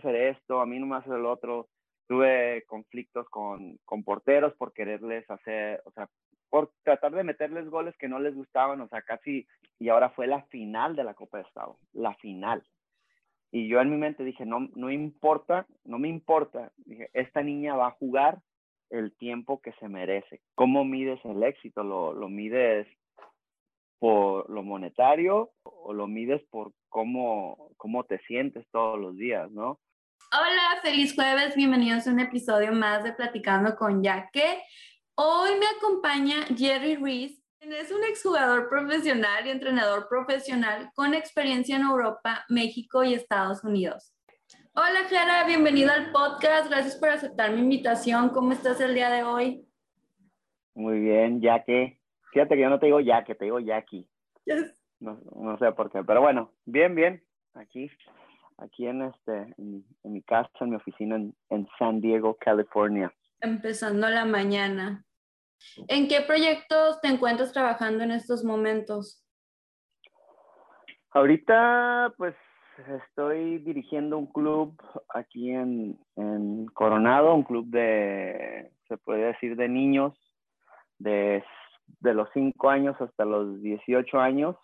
hacer esto, a mí no me hace el otro. Tuve conflictos con, con porteros por quererles hacer, o sea, por tratar de meterles goles que no les gustaban, o sea, casi, y ahora fue la final de la Copa de Estado, la final. Y yo en mi mente dije, no, no importa, no me importa, dije, esta niña va a jugar el tiempo que se merece. ¿Cómo mides el éxito? ¿Lo, lo mides por lo monetario o lo mides por cómo, cómo te sientes todos los días, ¿no? Hola, feliz jueves, bienvenidos a un episodio más de Platicando con Yaque. Hoy me acompaña Jerry Reese, quien es un exjugador profesional y entrenador profesional con experiencia en Europa, México y Estados Unidos. Hola Clara, bienvenido al podcast, gracias por aceptar mi invitación. ¿Cómo estás el día de hoy? Muy bien, Yaque. Fíjate que yo no te digo ya, que te digo Jackie. No, no, sé por qué, pero bueno, bien, bien. Aquí, aquí en este, en, mi casa, en mi oficina en, en, San Diego, California. Empezando la mañana. ¿En qué proyectos te encuentras trabajando en estos momentos? Ahorita, pues, estoy dirigiendo un club aquí en, en Coronado, un club de, se puede decir, de niños de de los 5 años hasta los 18 años.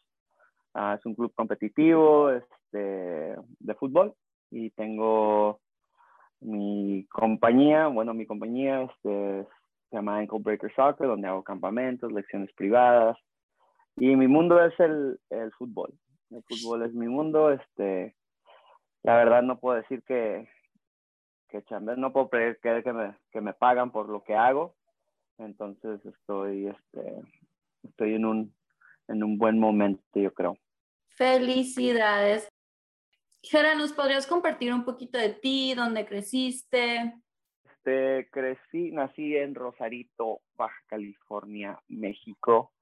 Uh, es un club competitivo de fútbol y tengo mi compañía, bueno, mi compañía este, se llama Ankle Breaker Soccer, donde hago campamentos, lecciones privadas y mi mundo es el, el fútbol. El fútbol es mi mundo, este, la verdad no puedo decir que, que no puedo creer que me, que me pagan por lo que hago, entonces estoy, este, estoy en un, en un buen momento, yo creo. Felicidades. Jera, ¿nos podrías compartir un poquito de ti, dónde creciste? Este, crecí, nací en Rosarito, Baja California, México.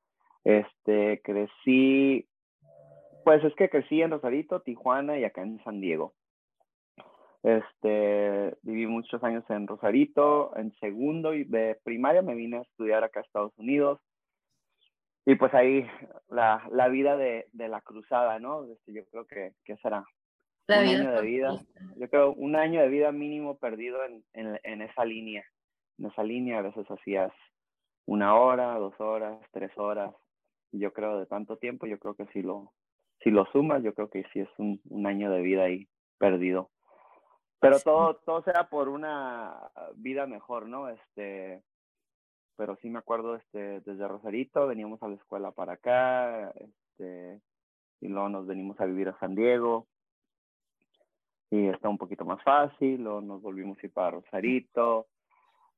Este, crecí, pues es que crecí en Rosarito, Tijuana y acá en San Diego. Este, viví muchos años en Rosarito, en segundo de primaria me vine a estudiar acá a Estados Unidos. Y pues ahí la, vida de, la cruzada, ¿no? Este, yo creo que será un año de vida. Yo creo un año de vida mínimo perdido en, en, en esa línea. En esa línea a veces hacías una hora, dos horas, tres horas. Yo creo de tanto tiempo, yo creo que si lo, si lo sumas, yo creo que sí es un, un año de vida ahí perdido. Pero todo, todo sea por una vida mejor, ¿no? Este, pero sí me acuerdo este, desde Rosarito, veníamos a la escuela para acá, este, y luego nos venimos a vivir a San Diego, y está un poquito más fácil, luego nos volvimos a ir para Rosarito,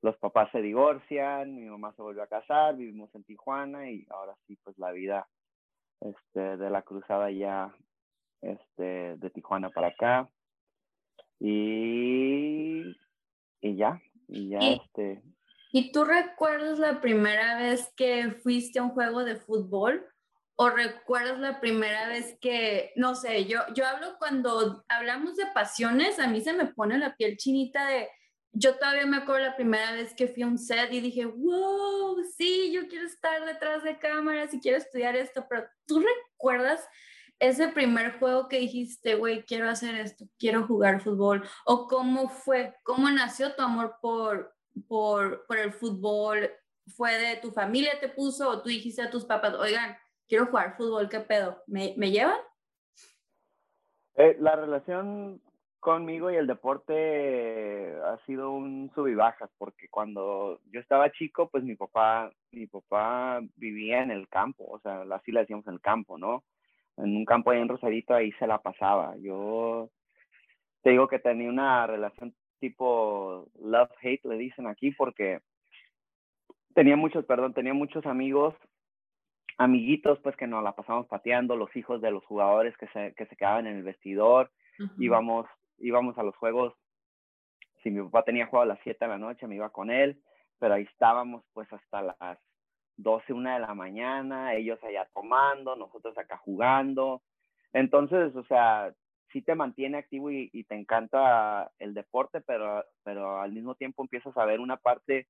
los papás se divorcian, mi mamá se volvió a casar, vivimos en Tijuana, y ahora sí, pues la vida este, de la cruzada ya este, de Tijuana para acá y, y ya, y ya este. ¿Y tú recuerdas la primera vez que fuiste a un juego de fútbol? ¿O recuerdas la primera vez que, no sé, yo, yo hablo cuando hablamos de pasiones, a mí se me pone la piel chinita de, yo todavía me acuerdo la primera vez que fui a un set y dije, wow, sí, yo quiero estar detrás de cámaras y quiero estudiar esto, pero tú recuerdas ese primer juego que dijiste, güey, quiero hacer esto, quiero jugar fútbol? ¿O cómo fue? ¿Cómo nació tu amor por, por, por el fútbol? ¿Fue de tu familia te puso o tú dijiste a tus papás, oigan, quiero jugar fútbol, qué pedo? ¿Me, llevan? Eh, la relación conmigo y el deporte ha sido un sub y bajas porque cuando yo estaba chico pues mi papá mi papá vivía en el campo o sea así le decíamos en el campo no en un campo ahí en Rosarito, ahí se la pasaba. Yo te digo que tenía una relación tipo love-hate, le dicen aquí, porque tenía muchos, perdón, tenía muchos amigos, amiguitos, pues que nos la pasamos pateando, los hijos de los jugadores que se, que se quedaban en el vestidor, íbamos, íbamos a los juegos, si mi papá tenía juego a las 7 de la noche, me iba con él, pero ahí estábamos pues hasta las 12, una de la mañana, ellos allá tomando, nosotros acá jugando. Entonces, o sea, sí te mantiene activo y, te encanta el deporte, pero, pero al mismo tiempo empiezas a ver una parte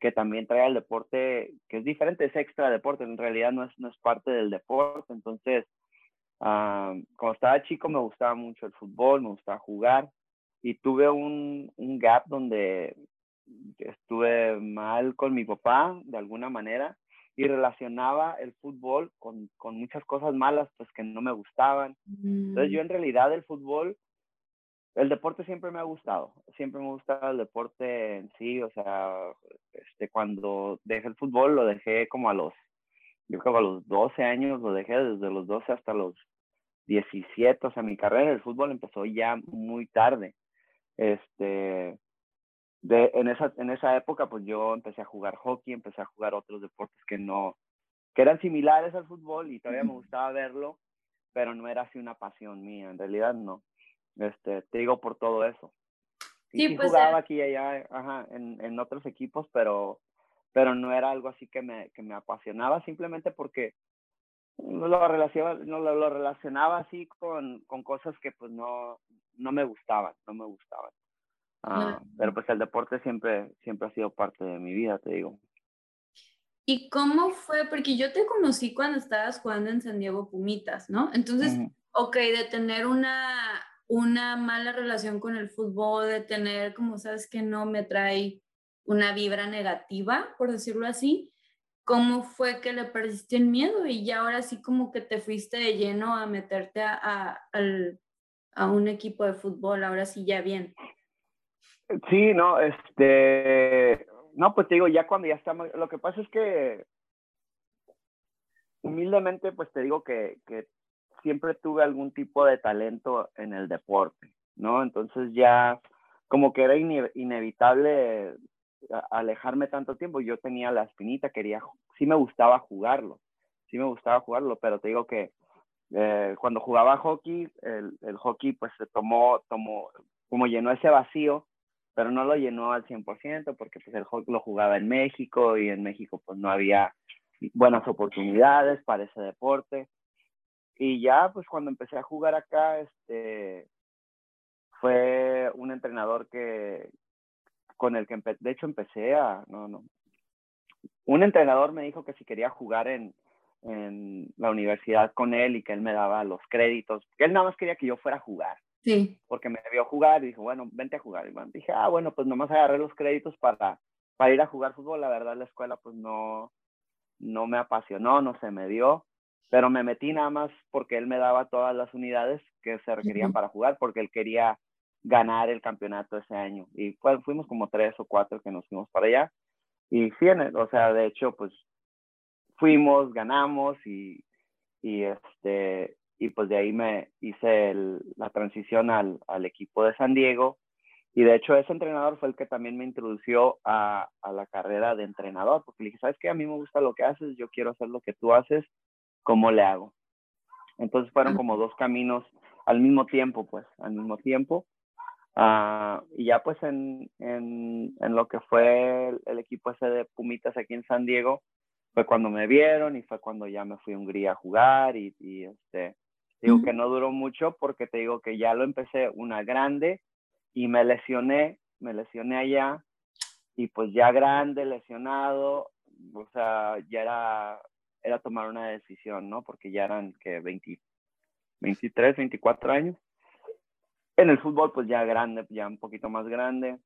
que también trae al deporte, que es diferente, es extra deporte, en realidad no es, no es parte del deporte. Entonces, uh, cuando estaba chico me gustaba mucho el fútbol, me gustaba jugar, y tuve un, un gap donde estuve mal con mi papá de alguna manera y relacionaba el fútbol con, con, muchas cosas malas pues que no me gustaban. Entonces yo mm. en realidad el fútbol, el deporte siempre me ha gustado, siempre me ha gustado el deporte en sí, o sea, este, cuando dejé el fútbol lo dejé como a los, yo creo que a los 12 años lo dejé, desde los 12 hasta los 17, o sea, mi carrera del fútbol empezó ya muy tarde. Este, de, en, esa, en esa época, pues yo empecé a jugar hockey, empecé a jugar otros deportes que no, que eran similares al fútbol y todavía me gustaba verlo, pero no era así una pasión mía, en realidad no. Este, te digo por todo eso. Y sí, pues, jugaba aquí y allá, ajá, en, en otros equipos, pero, pero no era algo así que me, que me apasionaba, simplemente porque no lo relacionaba, no lo, relacionaba así con, con, cosas que pues no, no me gustaban, no me gustaban. Ah, pero pues el deporte siempre, siempre ha sido parte de mi vida, te digo. ¿Y cómo fue? Porque yo te conocí cuando estabas jugando en San Diego Pumitas, ¿no? Entonces, ok, de tener una, una mala relación con el fútbol, de tener, como sabes que no me trae una vibra negativa, por decirlo así, ¿cómo fue que le perdiste el miedo y ya ahora sí como que te fuiste de lleno a meterte a, un equipo de fútbol, ahora sí ya bien? Sí, no, este, no, pues te digo, ya cuando ya estamos, lo que pasa es que humildemente, pues te digo que siempre tuve algún tipo de talento en el deporte, ¿no? Entonces ya como que era inevitable alejarme tanto tiempo. Yo tenía la espinita, quería, sí me gustaba jugarlo, sí me gustaba jugarlo, pero te digo que eh, cuando jugaba hockey, el, el, hockey pues se tomó, tomó, como llenó ese vacío, pero no lo llenó al 100% porque pues el hockey lo jugaba en México y en México pues no había buenas oportunidades para ese deporte. Y ya pues cuando empecé a jugar acá, este, fue un entrenador que, con el que, de hecho empecé a, no, no, un entrenador me dijo que si quería jugar en, en la universidad con él y que él me daba los créditos, él nada más quería que yo fuera a jugar. Sí. Porque me debió jugar y dijo, bueno, vente a jugar. Y dije, ah, bueno, pues nomás agarré los créditos para, para ir a jugar fútbol. La verdad, la escuela pues no, no me apasionó, no se me dio. Pero me metí nada más porque él me daba todas las unidades que se requerían para jugar, porque él quería ganar el campeonato ese año. Y fuimos como tres o cuatro que nos fuimos para allá. Y sí, o sea, de hecho, pues fuimos, ganamos y, y este, y pues de ahí me hice la transición al, al, equipo de San Diego. Y de hecho ese entrenador fue el que también me introdució a, a, la carrera de entrenador, porque le dije, ¿sabes qué? A mí me gusta lo que haces, yo quiero hacer lo que tú haces, ¿cómo le hago? Entonces fueron como dos caminos al mismo tiempo, pues, al mismo tiempo. Uh, y ya pues en, en, en, lo que fue el, el, equipo ese de Pumitas aquí en San Diego, fue cuando me vieron y fue cuando ya me fui a Hungría a jugar y, y este, Digo que no duró mucho porque te digo que ya lo empecé una grande y me lesioné, me lesioné allá y pues ya grande, lesionado, o sea, ya era, era tomar una decisión, ¿no? Porque ya eran que 20, 23, 24 años. En el fútbol pues ya grande, ya un poquito más grande.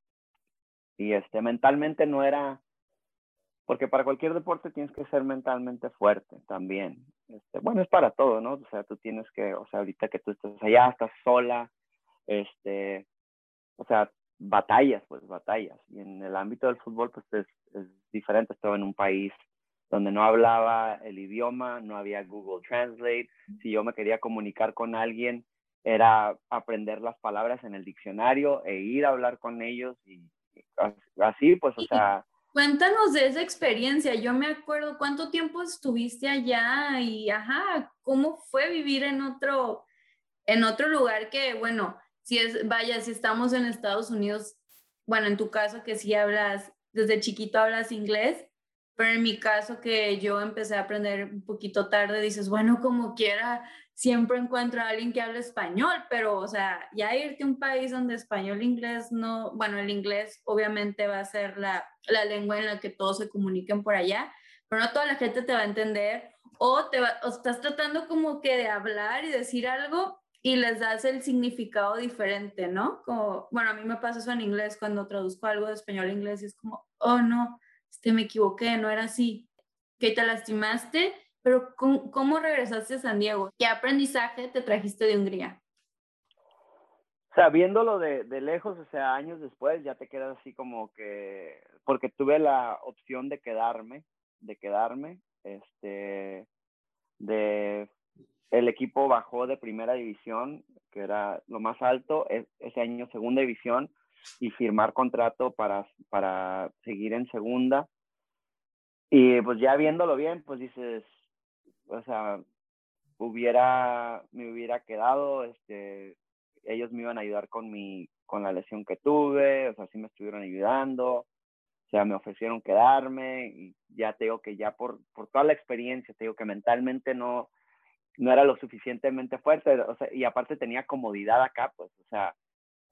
Y este, mentalmente no era, porque para cualquier deporte tienes que ser mentalmente fuerte también. Este, bueno, es para todo, ¿no? O sea, tú tienes que, o sea, ahorita que tú estás allá, estás sola, este, o sea, batallas, pues batallas. Y en el ámbito del fútbol, pues es, es diferente. Estaba en un país donde no hablaba el idioma, no había Google Translate. Si yo me quería comunicar con alguien, era aprender las palabras en el diccionario e ir a hablar con ellos y así, pues, o sea, Cuéntanos de esa experiencia. Yo me acuerdo cuánto tiempo estuviste allá y, ajá, cómo fue vivir en otro, en otro lugar que, bueno, si es, vaya, si estamos en Estados Unidos, bueno, en tu caso que sí hablas, desde chiquito hablas inglés, pero en mi caso que yo empecé a aprender un poquito tarde, dices, bueno, como quiera, siempre encuentro a alguien que hable español, pero, o sea, ya irte a un país donde español e inglés no, bueno, el inglés obviamente va a ser la, la lengua en la que todos se comuniquen por allá, pero no toda la gente te va a entender o, te o estás tratando como que de hablar y decir algo y les das el significado diferente, ¿no? Como, bueno, a mí me pasa eso en inglés cuando traduzco algo de español a inglés y es como, oh no, este, me equivoqué, no era así, que te lastimaste, pero ¿cómo, ¿cómo, regresaste a San Diego? ¿Qué aprendizaje te trajiste de Hungría? O sea, viéndolo de, de lejos, o sea, años después, ya te quedas así como que, porque tuve la opción de quedarme, de quedarme, este, de el equipo bajó de primera división, que era lo más alto, ese año segunda división, y firmar contrato para, para seguir en segunda. Y pues ya viéndolo bien, pues dices, o sea, hubiera, me hubiera quedado, este, ellos me iban a ayudar con mi, con la lesión que tuve, o sea, sí me estuvieron ayudando, o sea, me ofrecieron quedarme, y ya te digo que ya por, por toda la experiencia, te digo que mentalmente no, no era lo suficientemente fuerte, o sea, y aparte tenía comodidad acá, pues, o sea,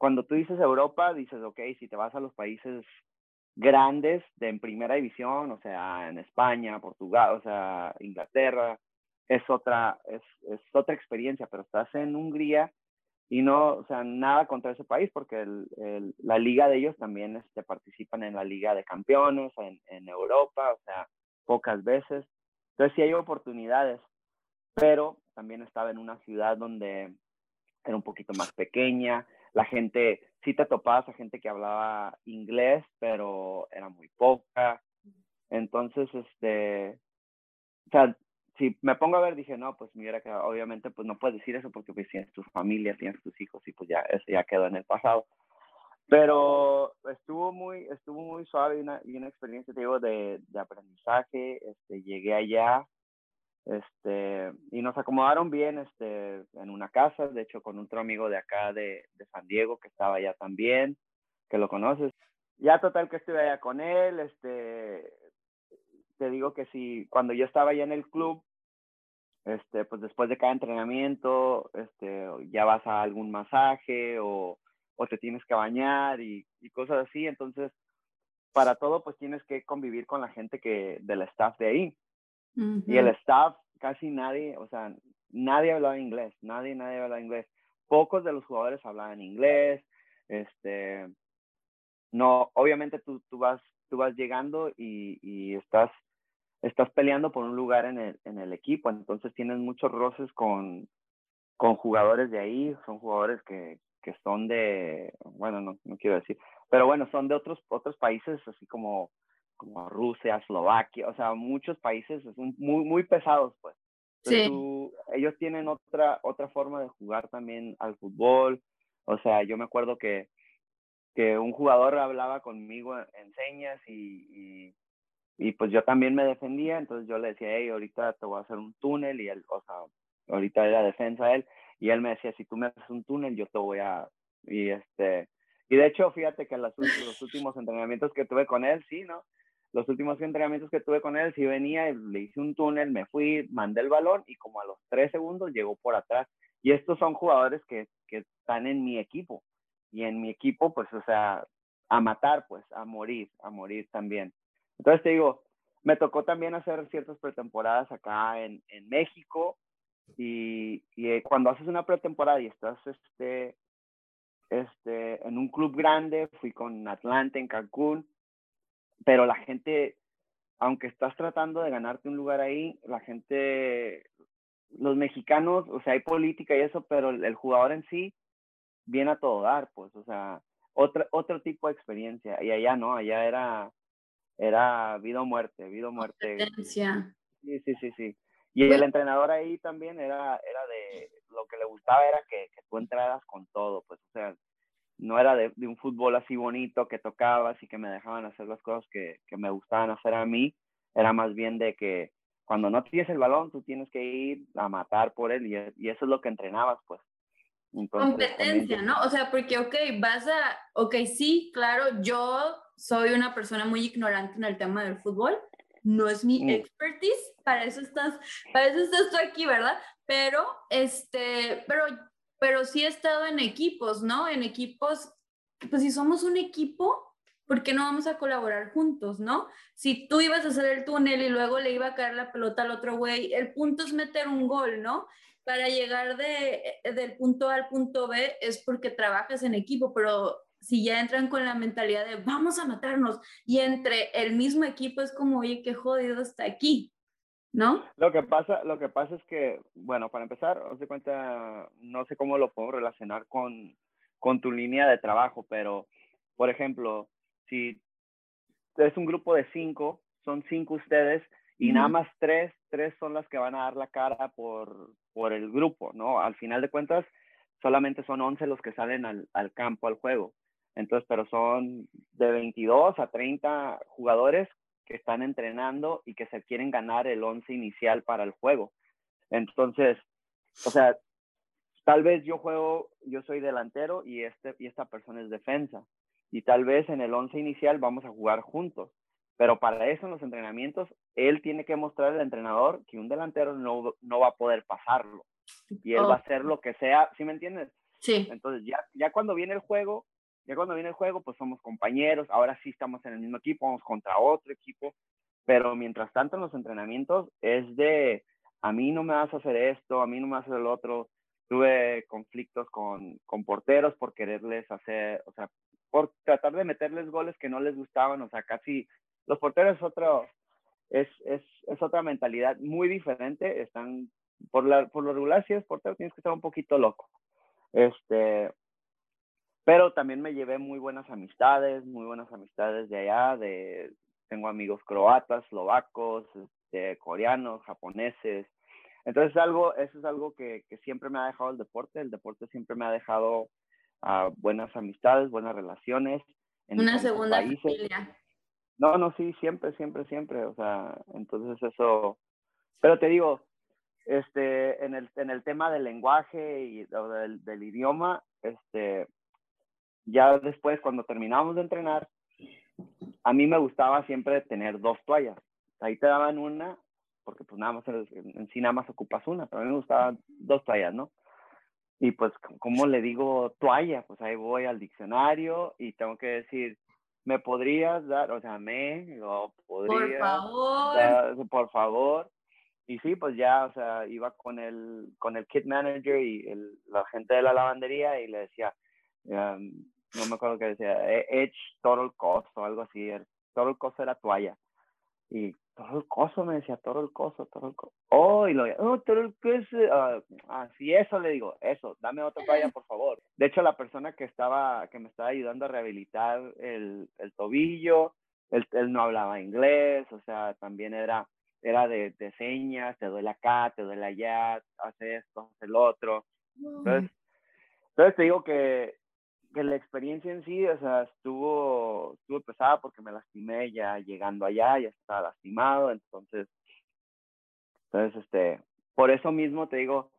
cuando tú dices Europa, dices, ok, si te vas a los países grandes de en primera división, o sea, en España, Portugal, o sea, Inglaterra, es otra, es, es otra experiencia, pero estás en Hungría y no, o sea, nada contra ese país, porque el, el, la liga de ellos también este, participan en la liga de campeones en, en Europa, o sea, pocas veces. Entonces sí hay oportunidades, pero también estaba en una ciudad donde era un poquito más pequeña, la gente, sí te topabas a gente que hablaba inglés, pero era muy poca. Entonces, este, o sea, si me pongo a ver, dije, no, pues mira que obviamente pues no puedes decir eso porque pues tienes tu familia, tienes tus hijos y pues ya, eso ya quedó en el pasado. Pero estuvo muy, estuvo muy suave y una, y una experiencia, te digo, de, de aprendizaje. Este, llegué allá, este, y nos acomodaron bien este, en una casa, de hecho con otro amigo de acá de, San Diego que estaba allá también, que lo conoces. Ya total que estuve allá con él, este, te digo que si cuando yo estaba allá en el club, este, pues después de cada entrenamiento, este, ya vas a algún masaje o, o te tienes que bañar y, y, cosas así, entonces para todo pues tienes que convivir con la gente que del staff de ahí. Y el staff, casi nadie, o sea, nadie hablaba inglés, nadie, nadie hablaba inglés. Pocos de los jugadores hablaban inglés, este, no, obviamente tú, tú, vas, tú vas llegando y, y estás, estás peleando por un lugar en el, en el equipo, entonces tienes muchos roces con, con jugadores de ahí, son jugadores que, que son de, bueno, no, no quiero decir, pero bueno, son de otros, otros países, así como como Rusia, Eslovaquia, o sea, muchos países son muy, muy pesados, pues. sí. Tú, ellos tienen otra, otra forma de jugar también al fútbol. O sea, yo me acuerdo que, que un jugador hablaba conmigo en señas y, y, y, pues yo también me defendía, entonces yo le decía, hey, ahorita te voy a hacer un túnel y él, o sea, ahorita era defensa él, y él me decía, si tú me haces un túnel, yo te voy a, y este, y de hecho, fíjate que los, los últimos entrenamientos que tuve con él, sí, ¿no? Los últimos entrenamientos que tuve con él, si venía, le hice un túnel, me fui, mandé el balón y como a los tres segundos llegó por atrás. Y estos son jugadores que, que están en mi equipo. Y en mi equipo, pues, o sea, a matar, pues, a morir, a morir también. Entonces te digo, me tocó también hacer ciertas pretemporadas acá en, en México. Y, y eh, cuando haces una pretemporada y estás este, este, en un club grande, fui con Atlante en Cancún, pero la gente, aunque estás tratando de ganarte un lugar ahí, la gente, los mexicanos, o sea, hay política y eso, pero el, jugador en sí viene a todo dar, pues, o sea, otro, otro tipo de experiencia. Y allá no, allá era, era vida o muerte, vida o muerte. Sí, sí, sí, sí. Y el entrenador ahí también era, era de, lo que le gustaba era que, que tú entraras con todo, pues, o sea, no era de, de, un fútbol así bonito que tocabas y que me dejaban hacer las cosas que, que, me gustaban hacer a mí, era más bien de que cuando no tienes el balón, tú tienes que ir a matar por él y, y eso es lo que entrenabas, pues. Entonces, Competencia, también... ¿no? O sea, porque, ok, vas a, ok, sí, claro, yo soy una persona muy ignorante en el tema del fútbol, no es mi mm. expertise, para eso estás, para eso estás tú aquí, ¿verdad? Pero, este, pero pero sí he estado en equipos, ¿no? En equipos, pues si somos un equipo, ¿por qué no vamos a colaborar juntos, no? Si tú ibas a hacer el túnel y luego le iba a caer la pelota al otro güey, el punto es meter un gol, ¿no? para llegar de, del punto A al punto B es porque trabajas en equipo, pero si ya entran con la mentalidad de vamos a matarnos y entre el mismo equipo es como, oye, qué jodido está aquí, ¿no? Lo que pasa, lo que pasa es que, bueno, para empezar, os de cuenta, no sé cómo lo puedo relacionar con, con tu línea de trabajo, pero, por ejemplo, si es un grupo de cinco, son cinco ustedes y nada más tres, tres son las que van a dar la cara por, por el grupo, ¿no? Al final de cuentas, solamente son once los que salen al, al campo, al juego. Entonces, pero son de 22 a 30 jugadores que están entrenando y que se quieren ganar el 11 inicial para el juego. Entonces, o sea, tal vez yo juego, yo soy delantero y, este, y esta persona es defensa. Y tal vez en el 11 inicial vamos a jugar juntos. Pero para eso en los entrenamientos, él tiene que mostrar al entrenador que un delantero no, no va a poder pasarlo. Y él va a hacer lo que sea, ¿sí me entiendes? Sí. Entonces ya, ya cuando viene el juego, ya cuando viene el juego, pues somos compañeros, ahora sí estamos en el mismo equipo, vamos contra otro equipo, pero mientras tanto en los entrenamientos es de, a mí no me vas a hacer esto, a mí no me vas a hacer el otro. Tuve conflictos con, con porteros por quererles hacer, o sea, por tratar de meterles goles que no les gustaban, o sea, casi los porteros es otro, es, es, es otra mentalidad muy diferente, están, por, la, por lo regular, si eres portero tienes que estar un poquito loco. Este, pero también me llevé muy buenas amistades, muy buenas amistades de allá, de, tengo amigos croatas, eslovacos, este, coreanos, japoneses. Entonces algo, eso es algo que, que, siempre me ha dejado el deporte. El deporte siempre me ha dejado uh, buenas amistades, buenas relaciones. En Una segunda países. familia. No, no, sí, siempre, siempre, siempre. O sea, entonces eso. Pero te digo, este, en el, en el tema del lenguaje y del, del idioma, este, ya después, cuando terminamos de entrenar, a mí me gustaba siempre tener dos toallas. Ahí te daban una, porque pues nada más en, sí nada más ocupas una, pero a mí me gustaban dos toallas, ¿no? Y pues, ¿cómo le digo toalla? Pues ahí voy al diccionario y tengo que decir, ¿me podrías dar? O sea, me, o podría. Por favor. por favor. Y sí, pues ya, o sea, iba con el, con el kit manager y el, la gente de la lavandería y le decía, no me acuerdo qué decía, e, Edge Total Cost o algo así. Total Cost era toalla. Y Total Coso me decía, Total Coso, Total Coso. Oh, y lo oh, Total Coso. Uh, así, eso le digo, eso, dame otra toalla, por favor. De hecho, la persona que estaba, que me estaba ayudando a rehabilitar el, el tobillo, él, él no hablaba inglés, o sea, también era era de, de, señas, te duele acá, te duele allá, hace esto, hace el otro. Entonces, entonces te digo que que la experiencia en sí, o sea, estuvo, estuvo pesada porque me lastimé ya llegando allá, ya estaba lastimado, entonces, entonces, este, por eso mismo te digo,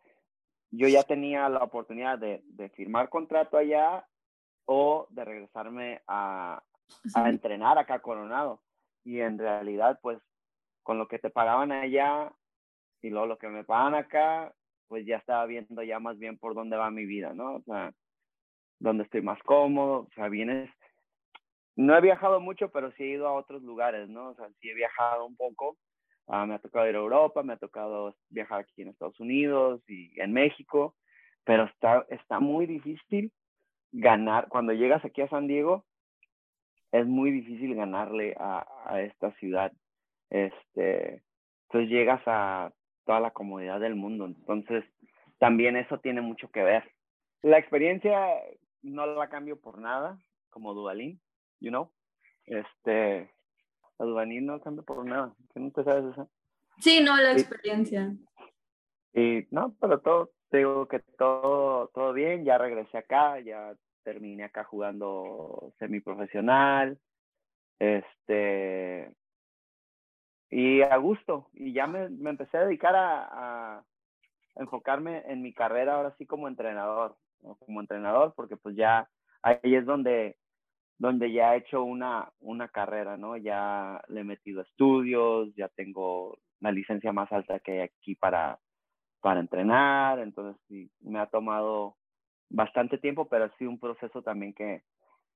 yo ya tenía la oportunidad de, de firmar contrato allá o de regresarme a, a entrenar acá a Coronado. Y en realidad, pues, con lo que te pagaban allá y luego lo que me pagan acá, pues ya estaba viendo ya más bien por dónde va mi vida, ¿no? O sea, donde estoy más cómodo, o sea, vienes, no he viajado mucho, pero sí he ido a otros lugares, ¿no? O sea, sí he viajado un poco, uh, me ha tocado ir a Europa, me ha tocado viajar aquí en Estados Unidos y en México, pero está, está muy difícil ganar, cuando llegas aquí a San Diego, es muy difícil ganarle a, a esta ciudad, este, entonces llegas a toda la comodidad del mundo, entonces también eso tiene mucho que ver. La experiencia no la cambio por nada, como Duvalín, you know. Este, la Duvalín no cambio por nada. ¿Qué no te sabes eso? Sí, no, la experiencia. Y, no, pero todo, digo que todo, todo bien, ya regresé acá, ya terminé acá jugando semiprofesional, este, y a gusto, y ya me, me empecé a dedicar a, a enfocarme en mi carrera ahora sí como entrenador como entrenador, porque pues ya ahí es donde, donde ya he hecho una, una carrera, ¿no? Ya le he metido estudios, ya tengo la licencia más alta que hay aquí para, para entrenar, entonces sí, me ha tomado bastante tiempo, pero ha sido un proceso también que,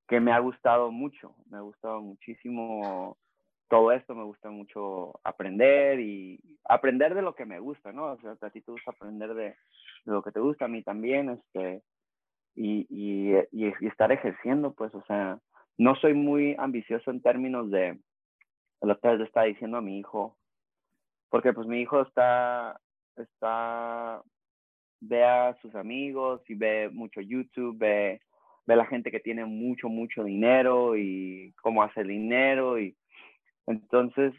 que me ha gustado mucho, me ha gustado muchísimo todo esto, me gusta mucho aprender y aprender de lo que me gusta, ¿no? O sea, a ti te gusta aprender de, lo que te gusta, a mí también, este, y, y, y, estar ejerciendo, pues, o sea, no soy muy ambicioso en términos de, lo que le está diciendo a mi hijo, porque pues mi hijo está, está, ve a sus amigos y ve mucho YouTube, ve, ve la gente que tiene mucho, mucho dinero y cómo hace dinero y entonces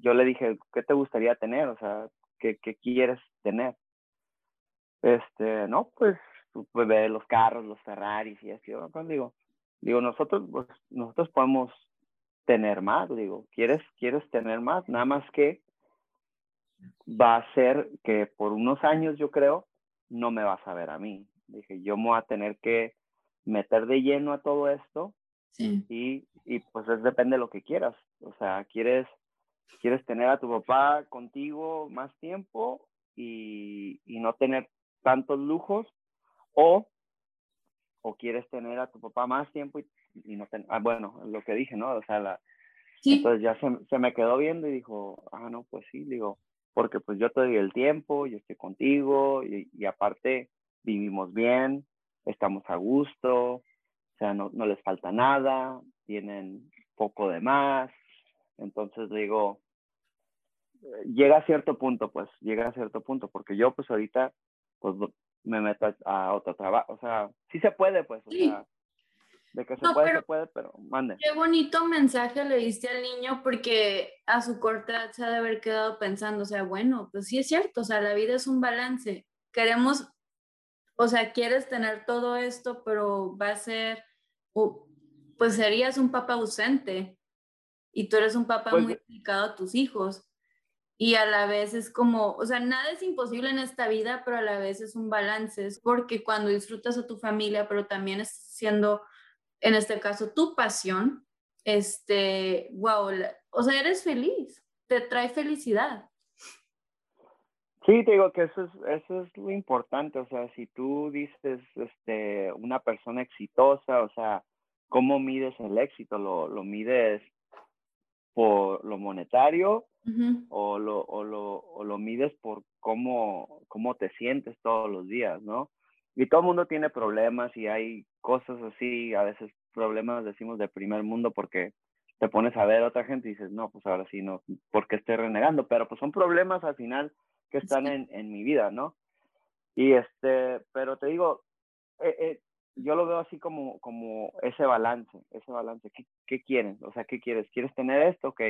yo le dije, ¿qué te gustaría tener? O sea, ¿qué, qué quieres tener? Este, no, pues, pues ve los carros, los Ferraris y así. Digo, digo, nosotros, pues, nosotros podemos tener más, digo, ¿quieres, quieres tener más? Nada más que va a ser que por unos años, yo creo, no me vas a ver a mí. Dije, yo me voy a tener que meter de lleno a todo esto y, y pues es, depende de lo que quieras. O sea, ¿quieres, quieres tener a tu papá contigo más tiempo y, y no tener tantos lujos o, o quieres tener a tu papá más tiempo y, y no tener, ah, bueno, lo que dije, ¿no? O sea, la, entonces ya se, se, me quedó viendo y dijo, ah, no, pues sí, digo, porque pues yo te doy el tiempo, yo estoy contigo y, y aparte vivimos bien, estamos a gusto, o sea, no, no les falta nada, tienen poco de más, entonces digo, llega a cierto punto, pues, llega a cierto punto, porque yo pues ahorita, pues me meto a, otro trabajo, o sea, sí se puede, pues, o sea, de que se puede, se puede, pero mande. Qué bonito mensaje le diste al niño, porque a su corta edad se ha de haber quedado pensando, o sea, bueno, pues sí es cierto, o sea, la vida es un balance, queremos, o sea, quieres tener todo esto, pero va a ser, pues serías un papá ausente, y tú eres un papá pues muy dedicado a tus hijos. Y a la vez es como, o sea, nada es imposible en esta vida, pero a la vez es un balance, es porque cuando disfrutas a tu familia, pero también estás siendo, en este caso, tu pasión, este, wow, o sea, eres feliz, te trae felicidad. Sí, te digo que eso es, eso es lo importante, o sea, si tú dices, este, una persona exitosa, o sea, ¿cómo mides el éxito? Lo, lo mides por lo monetario o, lo, o, lo, o lo mides por cómo, cómo te sientes todos los días, ¿no? Y todo el mundo tiene problemas y hay cosas así, a veces problemas decimos de primer mundo porque te pones a ver a otra gente y dices, no, pues ahora sí, no, porque estoy renegando, pero pues son problemas al final que están en, en mi vida, ¿no? Y este, pero te digo, eh, eh, yo lo veo así como, como ese balance, ese balance. ¿Qué, ¿Qué, quieren? O sea, ¿qué quieres? ¿Quieres tener esto? Ok,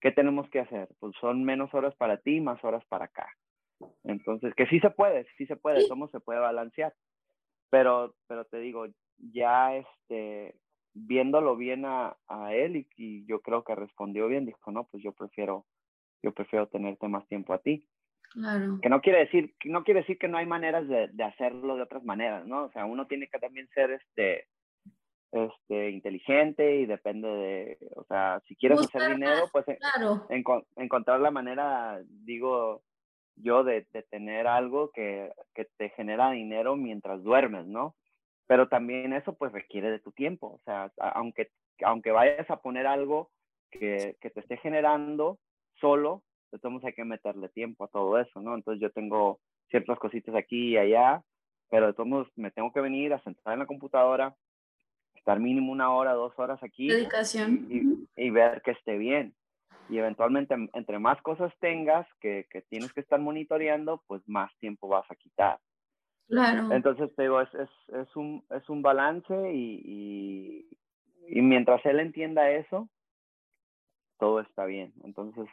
¿qué tenemos que hacer? Pues son menos horas para ti, más horas para acá. Entonces, que sí se puede, sí se puede, cómo se puede balancear. Pero, pero te digo, ya este, viéndolo bien a, a él y, y, yo creo que respondió bien, dijo, no, pues yo prefiero, yo prefiero tenerte más tiempo a ti. Claro. Que no quiere decir, no quiere decir que no hay maneras de, de, hacerlo de otras maneras, ¿no? O sea, uno tiene que también ser este, este, inteligente y depende de, o sea, si quieres hacer dinero, pues claro. en, encontrar la manera, digo yo, de, de tener algo que, que, te genera dinero mientras duermes, ¿no? Pero también eso pues requiere de tu tiempo, o sea, aunque, aunque vayas a poner algo que, que te esté generando solo, todos hay que meterle tiempo a todo eso, ¿no? Entonces yo tengo ciertas cositas aquí y allá, pero de todos modos me tengo que venir a sentar en la computadora, estar mínimo una hora, dos horas aquí. Dedicación. Y, y, ver que esté bien. Y eventualmente, entre más cosas tengas que, que, tienes que estar monitoreando, pues más tiempo vas a quitar. Claro. Entonces, te digo, es, es, es, un, es un balance y, y, y mientras él entienda eso, todo está bien. Entonces,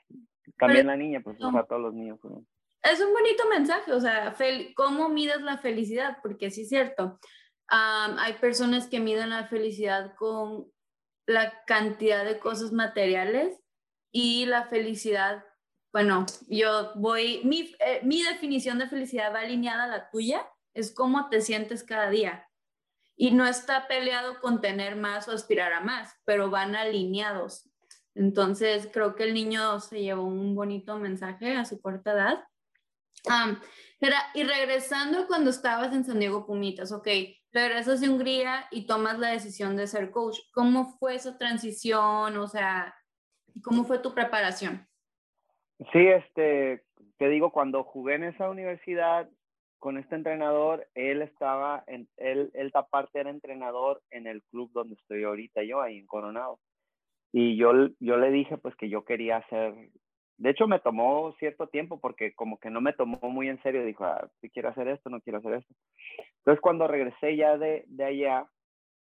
también la niña, pues, no. todos los niños. ¿no? Es un bonito mensaje, o sea, ¿cómo mides la felicidad? Porque sí es cierto, um, hay personas que miden la felicidad con la cantidad de cosas materiales y la felicidad, bueno, yo voy, mi, eh, mi definición de felicidad va alineada a la tuya, es cómo te sientes cada día. Y no está peleado con tener más o aspirar a más, pero van alineados. Entonces, creo que el niño se llevó un bonito mensaje a su corta edad. Era, y regresando cuando estabas en San Diego Pumitas, ok, regresas de Hungría y tomas la decisión de ser coach. ¿Cómo fue esa transición? O sea, ¿Cómo fue tu preparación? Sí, este, te digo, cuando jugué en esa universidad con este entrenador, él estaba, en, él, él aparte era entrenador en el club donde estoy ahorita yo, ahí en Coronado. Y yo, yo le dije pues que yo quería hacer, de hecho me tomó cierto tiempo porque como que no me tomó muy en serio, dijo, ah, si quiero hacer esto, no quiero hacer esto. Entonces cuando regresé ya de, de allá,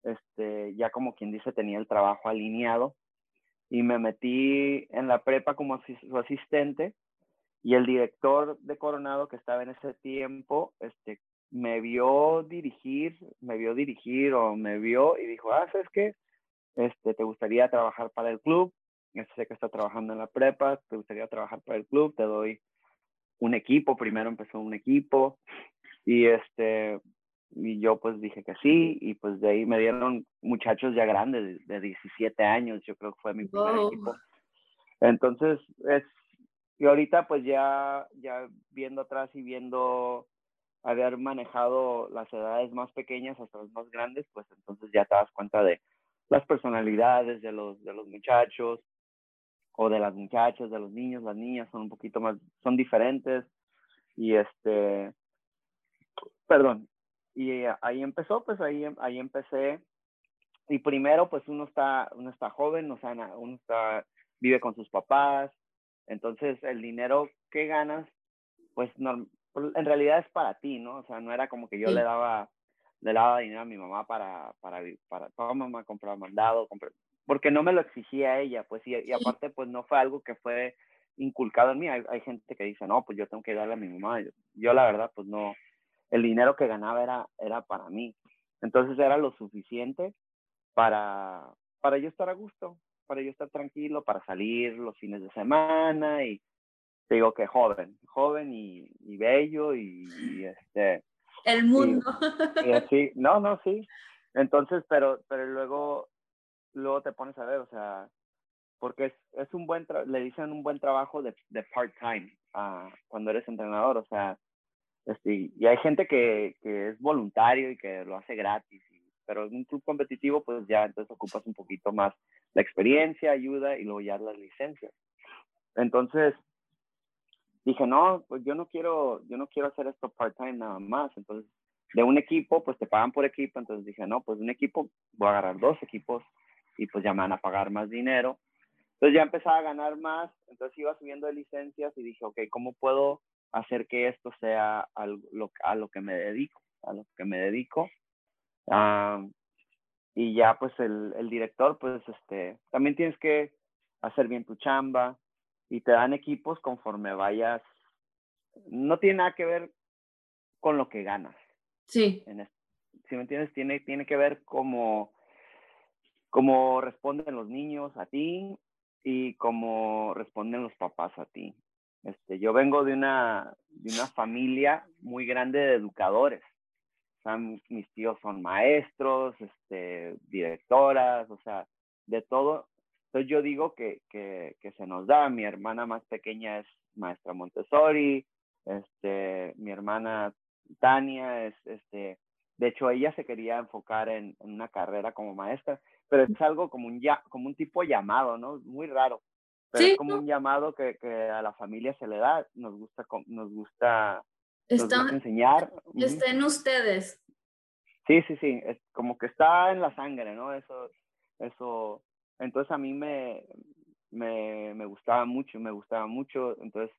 este, ya como quien dice, tenía el trabajo alineado y me metí en la prepa como su asistente y el director de Coronado que estaba en ese tiempo, este, me vio dirigir, me vio dirigir o me vio y dijo, ah, ¿sabes qué? Este, ¿te gustaría trabajar para el club? Sé que está trabajando en la prepa, ¿te gustaría trabajar para el club? Te doy un equipo, primero empezó un equipo y este, y yo pues dije que sí, y pues de ahí me dieron muchachos ya grandes, de, 17 años, yo creo que fue mi primer equipo. Entonces, es, y ahorita pues ya, ya viendo atrás y viendo haber manejado las edades más pequeñas hasta las más grandes, pues entonces ya te das cuenta de las personalidades de los, de los muchachos o de las muchachas, de los niños, las niñas son un poquito más, son diferentes y este, perdón, y ahí empezó, pues ahí, ahí empecé. Y primero, pues uno está, uno está joven, o sea, uno está, vive con sus papás. Entonces, el dinero que ganas, pues no, en realidad es para ti, ¿no? O sea, no era como que yo le daba le daba dinero a mi mamá para, para, para, para mamá comprar mandado, porque no me lo exigía ella, pues, y, y, aparte, pues, no fue algo que fue inculcado en mí. Hay, hay, gente que dice, no, pues yo tengo que darle a mi mamá. yo la verdad, pues no, el dinero que ganaba era, era para mí. Entonces era lo suficiente para, para yo estar a gusto, para yo estar tranquilo, para salir los fines de semana y te digo que joven, joven y, bello y, este... El mundo. Y, así, no, no, sí. Entonces, pero, pero luego, luego te pones a ver, o sea, porque es, es un buen, le dicen un buen trabajo de, de part-time uh, cuando eres entrenador, o sea, este, y hay gente que, que, es voluntario y que lo hace gratis, pero en un club competitivo pues ya entonces ocupas un poquito más la experiencia, ayuda y luego ya las licencias. Entonces dije, no, pues yo no quiero, yo no quiero hacer esto part-time nada más. Entonces, de un equipo, pues te pagan por equipo. Entonces dije, no, pues un equipo, voy a agarrar dos equipos y pues ya me van a pagar más dinero. Entonces ya empezaba a ganar más, entonces iba subiendo de licencias y dije, ok, ¿cómo puedo hacer que esto sea a lo, a lo que me dedico, a lo que me dedico. y ya pues el, el, director, pues este, también tienes que hacer bien tu chamba y te dan equipos conforme vayas. No tiene nada que ver con lo que ganas. Sí. si me entiendes, tiene, tiene que ver como cómo responden los niños a ti y cómo responden los papás a ti. Este, yo vengo de una, de una familia muy grande de educadores. O sea, mis tíos son maestros, este, directoras, o sea, de todo. Entonces yo digo que, que, que se nos da. Mi hermana más pequeña es maestra Montessori, este, mi hermana Tania es, este, de hecho ella se quería enfocar en, en una carrera como maestra, pero es algo como un, ya, como un tipo llamado, ¿no? Muy raro es como un llamado que, que, a la familia se le da, nos gusta, nos gusta, enseñar. Estén ustedes. Sí, sí, sí, es como que está en la sangre, ¿no? Eso, eso, entonces a mí me, me, me gustaba mucho, me gustaba mucho, entonces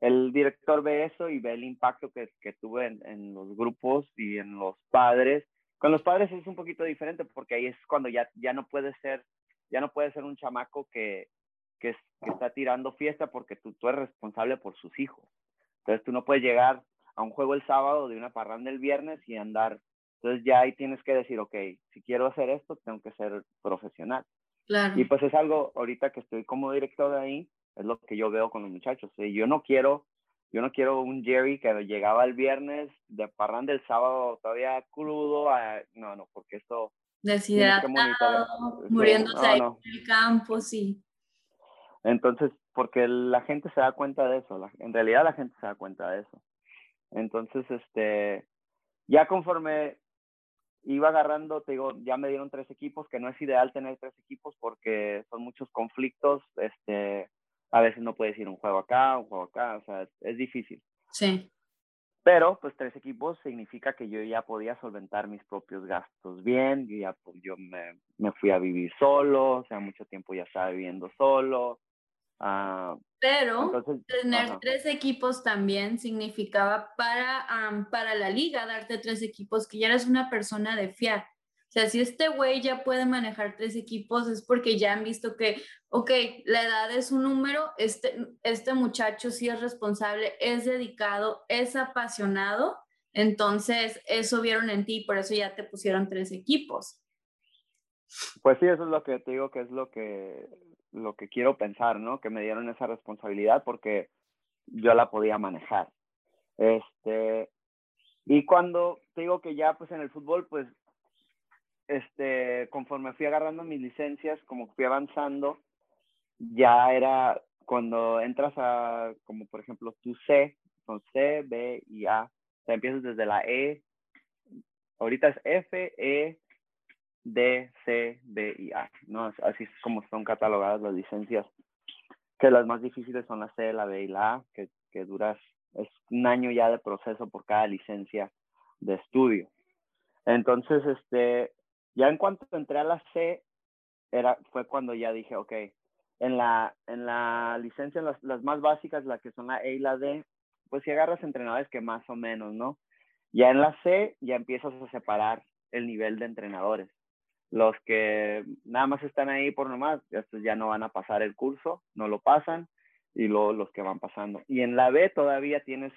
el director ve eso y ve el impacto que, que tuve en, en, los grupos y en los padres. Con los padres es un poquito diferente porque ahí es cuando ya, ya no puede ser, ya no puede ser un chamaco que, que, está tirando fiesta porque tú, tú eres responsable por sus hijos. Entonces tú no puedes llegar a un juego el sábado de una parranda el viernes y andar. Entonces ya ahí tienes que decir, ok, si quiero hacer esto, tengo que ser profesional. Claro. Y pues es algo, ahorita que estoy como director de ahí, es lo que yo veo con los muchachos. Yo no quiero, yo no quiero un Jerry que llegaba el viernes de parranda el sábado todavía crudo. no, no, porque esto... Deshidratado, muriéndose ahí en el campo, sí. Entonces, porque la gente se da cuenta de eso, en realidad la gente se da cuenta de eso. Entonces, este, ya conforme iba agarrando, te digo, ya me dieron tres equipos, que no es ideal tener tres equipos porque son muchos conflictos, este, a veces no puedes ir un juego acá, un juego acá, o sea, es, difícil. Sí. Pero, pues, tres equipos significa que yo ya podía solventar mis propios gastos bien, yo ya, pues, yo me, me fui a vivir solo, o sea, mucho tiempo ya estaba viviendo solo, Ah, Pero tener tres equipos también significaba para, para la liga darte tres equipos que ya eres una persona de fiar. O sea, si este güey ya puede manejar tres equipos es porque ya han visto que, ok, la edad es un número, este, este muchacho sí es responsable, es dedicado, es apasionado, entonces eso vieron en ti, por eso ya te pusieron tres equipos. Pues sí, eso es lo que te digo que es lo que lo que quiero pensar, ¿no? Que me dieron esa responsabilidad porque yo la podía manejar. Este, y cuando te digo que ya pues en el fútbol, pues, este, conforme fui agarrando mis licencias, como fui avanzando, ya era cuando entras a, como por ejemplo, tu C, con C, B y A, o empiezas desde la E, ahorita es F, E, D, C, B y A, ¿no? Así es como son catalogadas las licencias, que las más difíciles son la C, la B y la A, que, que duras, es un año ya de proceso por cada licencia de estudio. Entonces, este, ya en cuanto entré a la C, era, fue cuando ya dije, ok, en la, en la licencia, las, las más básicas, las que son la E y la D, pues si agarras entrenadores que más o menos, ¿no? Ya en la C ya empiezas a separar el nivel de entrenadores los que nada más están ahí por nomás, estos ya no van a pasar el curso, no lo pasan, y luego los que van pasando. Y en la B todavía tienes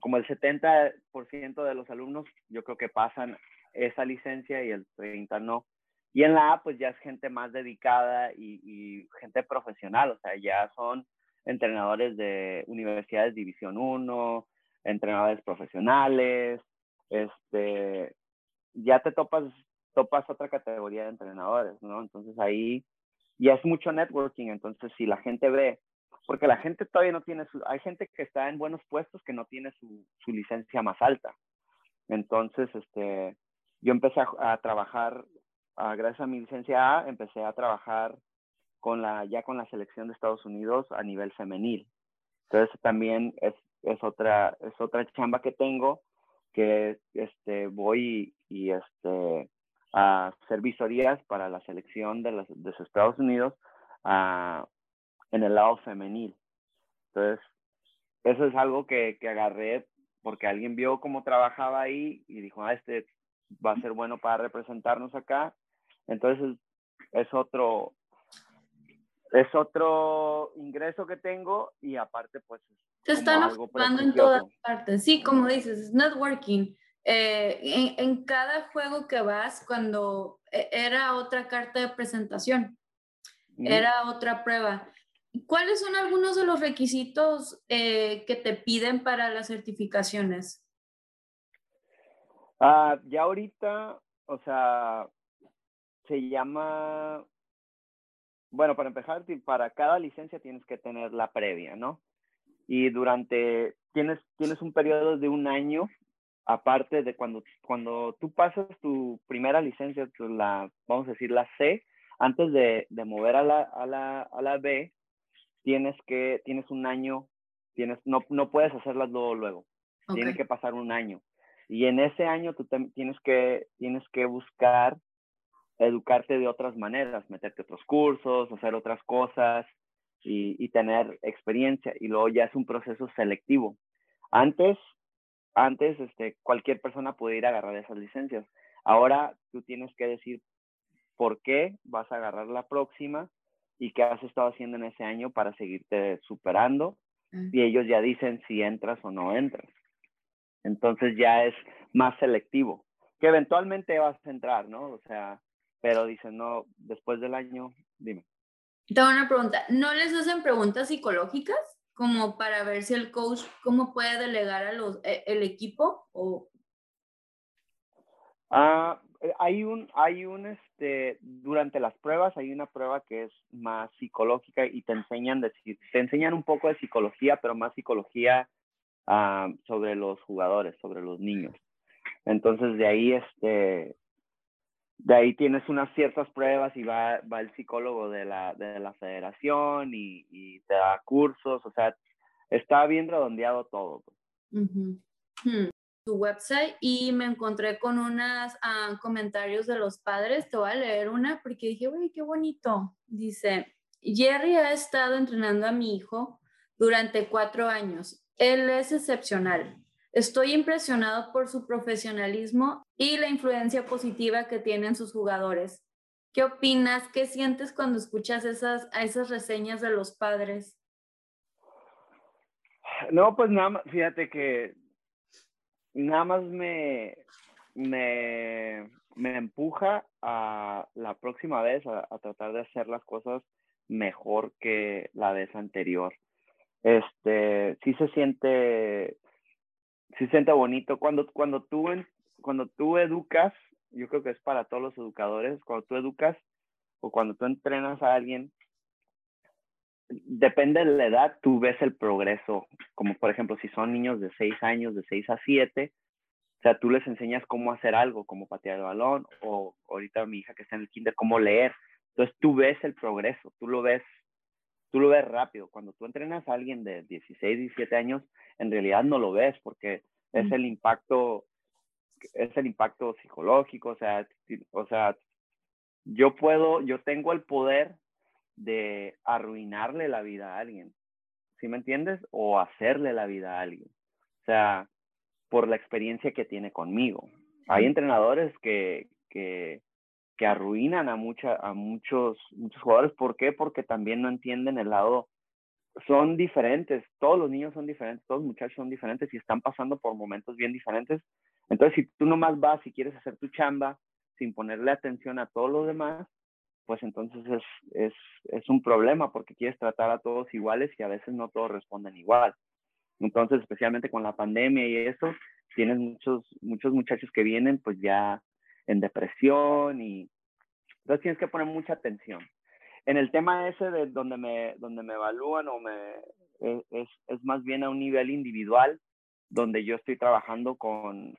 como el 70% de los alumnos, yo creo que pasan esa licencia y el 30% no. Y en la A, pues ya es gente más dedicada y, y gente profesional, o sea, ya son entrenadores de universidades División 1, entrenadores profesionales, este, ya te topas topas otra categoría de entrenadores, ¿no? Entonces ahí ya es mucho networking, entonces si la gente ve, porque la gente todavía no tiene su, hay gente que está en buenos puestos que no tiene su, su licencia más alta. Entonces, este, yo empecé a, trabajar, gracias a mi licencia A, empecé a trabajar con la, ya con la selección de Estados Unidos a nivel femenil. Entonces también es, es otra, es otra chamba que tengo que este, voy y, y este, a hacer visorías para la selección de los, de Estados Unidos en el lado femenil. Entonces, eso es algo que, que, agarré porque alguien vio cómo trabajaba ahí y dijo, ah, este va a ser bueno para representarnos acá. Entonces, es otro, es otro ingreso que tengo y aparte, pues... Te están ocupando en todas partes. Sí, como dices, es networking. Eh, en, cada juego que vas, cuando e, era otra carta de presentación, era otra prueba. ¿Cuáles son algunos de los requisitos eh, que te piden para las certificaciones? Ah, ya ahorita, o sea, se llama, bueno, para empezar, para cada licencia tienes que tener la previa, ¿no? Y durante, tienes, tienes un periodo de un año aparte de cuando, cuando tú pasas tu primera licencia, la, vamos a decir la C, antes de, de mover a la, a, la, a la B, tienes que, tienes un año, tienes, no, no puedes hacerlas luego, luego. Tiene que pasar un año. Y en ese año tú tienes que, tienes que buscar educarte de otras maneras, meterte otros cursos, hacer otras cosas y, y tener experiencia. Y luego ya es un proceso selectivo. Antes antes este, cualquier persona puede ir a agarrar esas licencias. Ahora tú tienes que decir por qué vas a agarrar la próxima y qué has estado haciendo en ese año para seguirte superando. Mm. Y ellos ya dicen si entras o no entras. Entonces ya es más selectivo, que eventualmente vas a entrar, ¿no? O sea, pero dicen, no, después del año, dime. Tengo una pregunta, ¿no les hacen preguntas psicológicas? Como para ver si el coach, cómo puede delegar a los, e, el equipo o... Ah, eh, hay un, hay un, este, durante las pruebas hay una prueba que es más psicológica y te enseñan, decir, te enseñan un poco de psicología, pero más psicología ah, sobre los jugadores, sobre los niños. Entonces de ahí, este, de ahí tienes unas ciertas pruebas y va, va el psicólogo de la, de la federación y, te da cursos, o sea, está bien redondeado todo. Pues. Hmm. Tu website y me encontré con unos ah, comentarios de los padres, te voy a leer una porque dije, uy, qué bonito. Dice, Jerry ha estado entrenando a mi hijo durante cuatro años. Él es excepcional. Estoy impresionado por su profesionalismo y la influencia positiva que tienen sus jugadores. ¿Qué opinas? ¿Qué sientes cuando escuchas esas, esas reseñas de los padres? No, pues nada más, fíjate que nada más me, me, me empuja a la próxima vez a, a, tratar de hacer las cosas mejor que la vez anterior. Este, sí se siente sí se siente bonito. Cuando, cuando, tú, cuando tú educas, yo creo que es para todos los educadores, cuando tú educas o cuando tú entrenas a alguien, depende de la edad, tú ves el progreso. Como por ejemplo, si son niños de 6 años, de 6 a 7, o sea, tú les enseñas cómo hacer algo, como patear el balón, o ahorita mi hija que está en el kinder, cómo leer. Entonces tú ves el progreso, tú lo ves tú lo ves rápido. Cuando tú entrenas a alguien de 16, 17 años, en realidad no lo ves porque es el impacto, es el impacto psicológico, o sea, o sea, yo puedo, yo tengo el poder de arruinarle la vida a alguien, ¿sí me entiendes? O hacerle la vida a alguien. O sea, por la experiencia que tiene conmigo. Hay entrenadores que, que, que arruinan a, mucha, a muchos, muchos jugadores. ¿Por qué? Porque también no entienden el lado. Son diferentes, todos los niños son diferentes, todos los muchachos son diferentes y están pasando por momentos bien diferentes. Entonces, si tú nomás vas y quieres hacer tu chamba sin ponerle atención a todos los demás, pues entonces es, es, es un problema porque quieres tratar a todos iguales y a veces no todos responden igual. Entonces, especialmente con la pandemia y eso, tienes muchos, muchos muchachos que vienen pues ya en depresión y entonces tienes que poner mucha atención. En el tema ese de donde me, donde me evalúan o me, e, es, es más bien a un nivel individual, donde yo estoy trabajando con,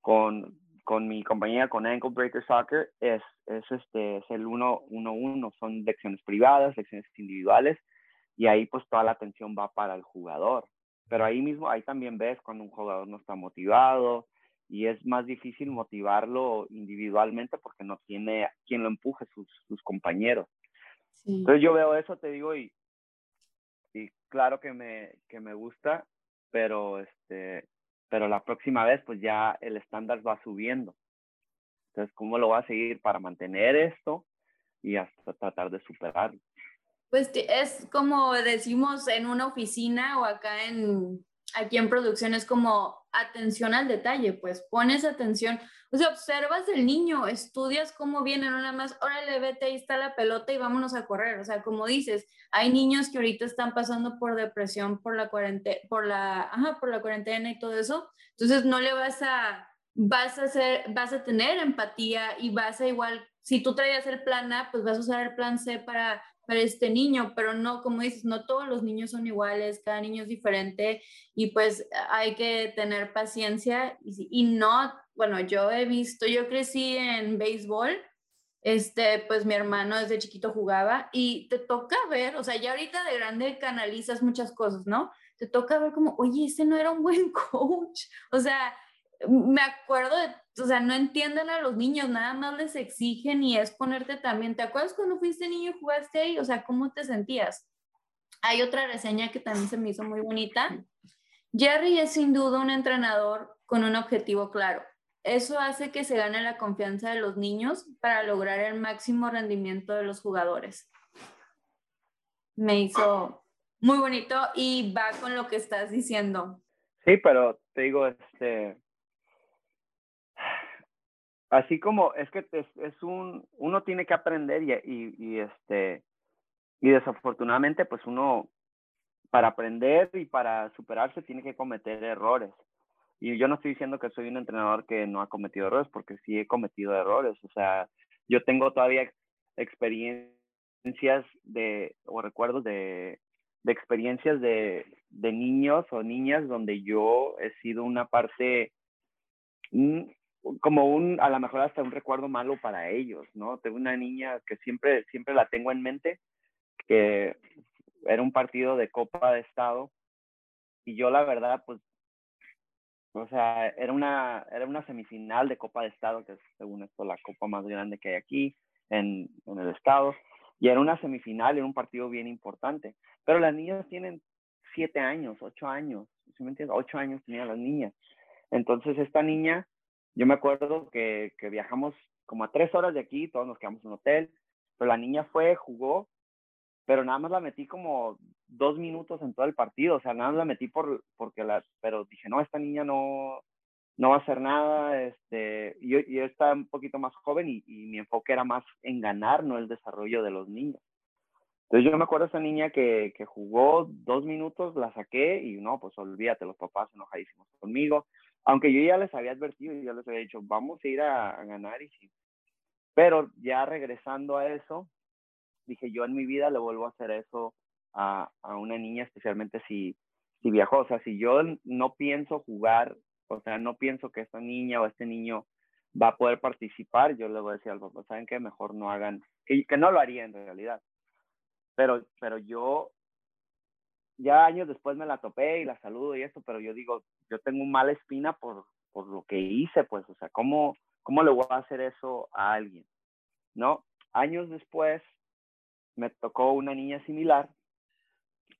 con, con mi compañía, con Ankle Breaker Soccer, es, es, este, es el 1-1-1, son lecciones privadas, lecciones individuales, y ahí pues toda la atención va para el jugador. Pero ahí mismo, ahí también ves cuando un jugador no está motivado, y es más difícil motivarlo individualmente porque no tiene quien lo empuje, sus, sus compañeros. Entonces yo veo eso, te digo, y, y claro que me, que me gusta, pero, este, pero la próxima vez pues ya el estándar va subiendo. Entonces, ¿cómo lo va a seguir para mantener esto y hasta tratar de superarlo? Pues es como decimos en una oficina o acá en, aquí en producción es como atención al detalle, pues pones atención, o sea, observas el niño, estudias cómo viene, no nada más, órale, vete, ahí está la pelota y vámonos a correr, o sea, como dices, hay niños que ahorita están pasando por depresión por la cuarentena, por la, ajá, por la cuarentena y todo eso, entonces no le vas a, vas a hacer, vas a tener empatía y vas a igual, si tú traías el plan A, pues vas a usar el plan C para para este niño, pero no, como dices, no todos los niños son iguales, cada niño es diferente y pues hay que tener paciencia y, y no, bueno, yo he visto, yo crecí en béisbol, este, pues mi hermano desde chiquito jugaba y te toca ver, o sea, ya ahorita de grande canalizas muchas cosas, ¿no? Te toca ver como, oye, ese no era un buen coach, o sea, me acuerdo de o sea, no entienden a los niños, nada más les exigen y es ponerte también. ¿Te acuerdas cuando fuiste niño y jugaste ahí? O sea, ¿cómo te sentías? Hay otra reseña que también se me hizo muy bonita. Jerry es sin duda un entrenador con un objetivo claro. Eso hace que se gane la confianza de los niños para lograr el máximo rendimiento de los jugadores. Me hizo muy bonito y va con lo que estás diciendo. Sí, pero te digo, este, así como es que es, es, un, uno tiene que aprender y, y, este, y desafortunadamente pues uno para aprender y para superarse tiene que cometer errores. Y yo no estoy diciendo que soy un entrenador que no ha cometido errores, porque sí he cometido errores. O sea, yo tengo todavía experiencias de, o recuerdos de, de experiencias de, de niños o niñas donde yo he sido una parte como un, a lo mejor hasta un recuerdo malo para ellos, ¿no? Tengo una niña que siempre, siempre la tengo en mente, que era un partido de Copa de Estado y yo la verdad, pues, o sea, era una, era una semifinal de Copa de Estado, que es según esto la copa más grande que hay aquí en, en el estado, y era una semifinal, era un partido bien importante, pero las niñas tienen siete años, ocho años, ¿sí me entiendes? Ocho años tenían las niñas. Entonces esta niña, yo me acuerdo que, que viajamos como a tres horas de aquí, todos nos quedamos en un hotel, pero la niña fue, jugó, pero nada más la metí como dos minutos en todo el partido, o sea, nada más la metí por, porque la, pero dije, no, esta niña no, no va a hacer nada, este, yo, yo estaba un poquito más joven y, mi enfoque era más en ganar, no el desarrollo de los niños. Entonces yo me acuerdo de esa niña que, que jugó dos minutos, la saqué y no, pues olvídate, los papás enojadísimos conmigo, aunque yo ya les había advertido y ya les había dicho, vamos a ir a, a ganar y sí. Pero ya regresando a eso, dije, yo en mi vida le vuelvo a hacer eso a, a una niña, especialmente si, si viajó. O sea, si yo no pienso jugar, o sea, no pienso que esta niña o este niño va a poder participar, yo le voy a decir al papá, ¿saben qué? Mejor no hagan, que, que no lo haría en realidad. Pero, pero yo, ya años después me la topé y la saludo y esto, pero yo digo, yo tengo un mala espina por, por lo que hice, pues, o sea, ¿cómo, ¿cómo le voy a hacer eso a alguien? ¿No? Años después, me tocó una niña similar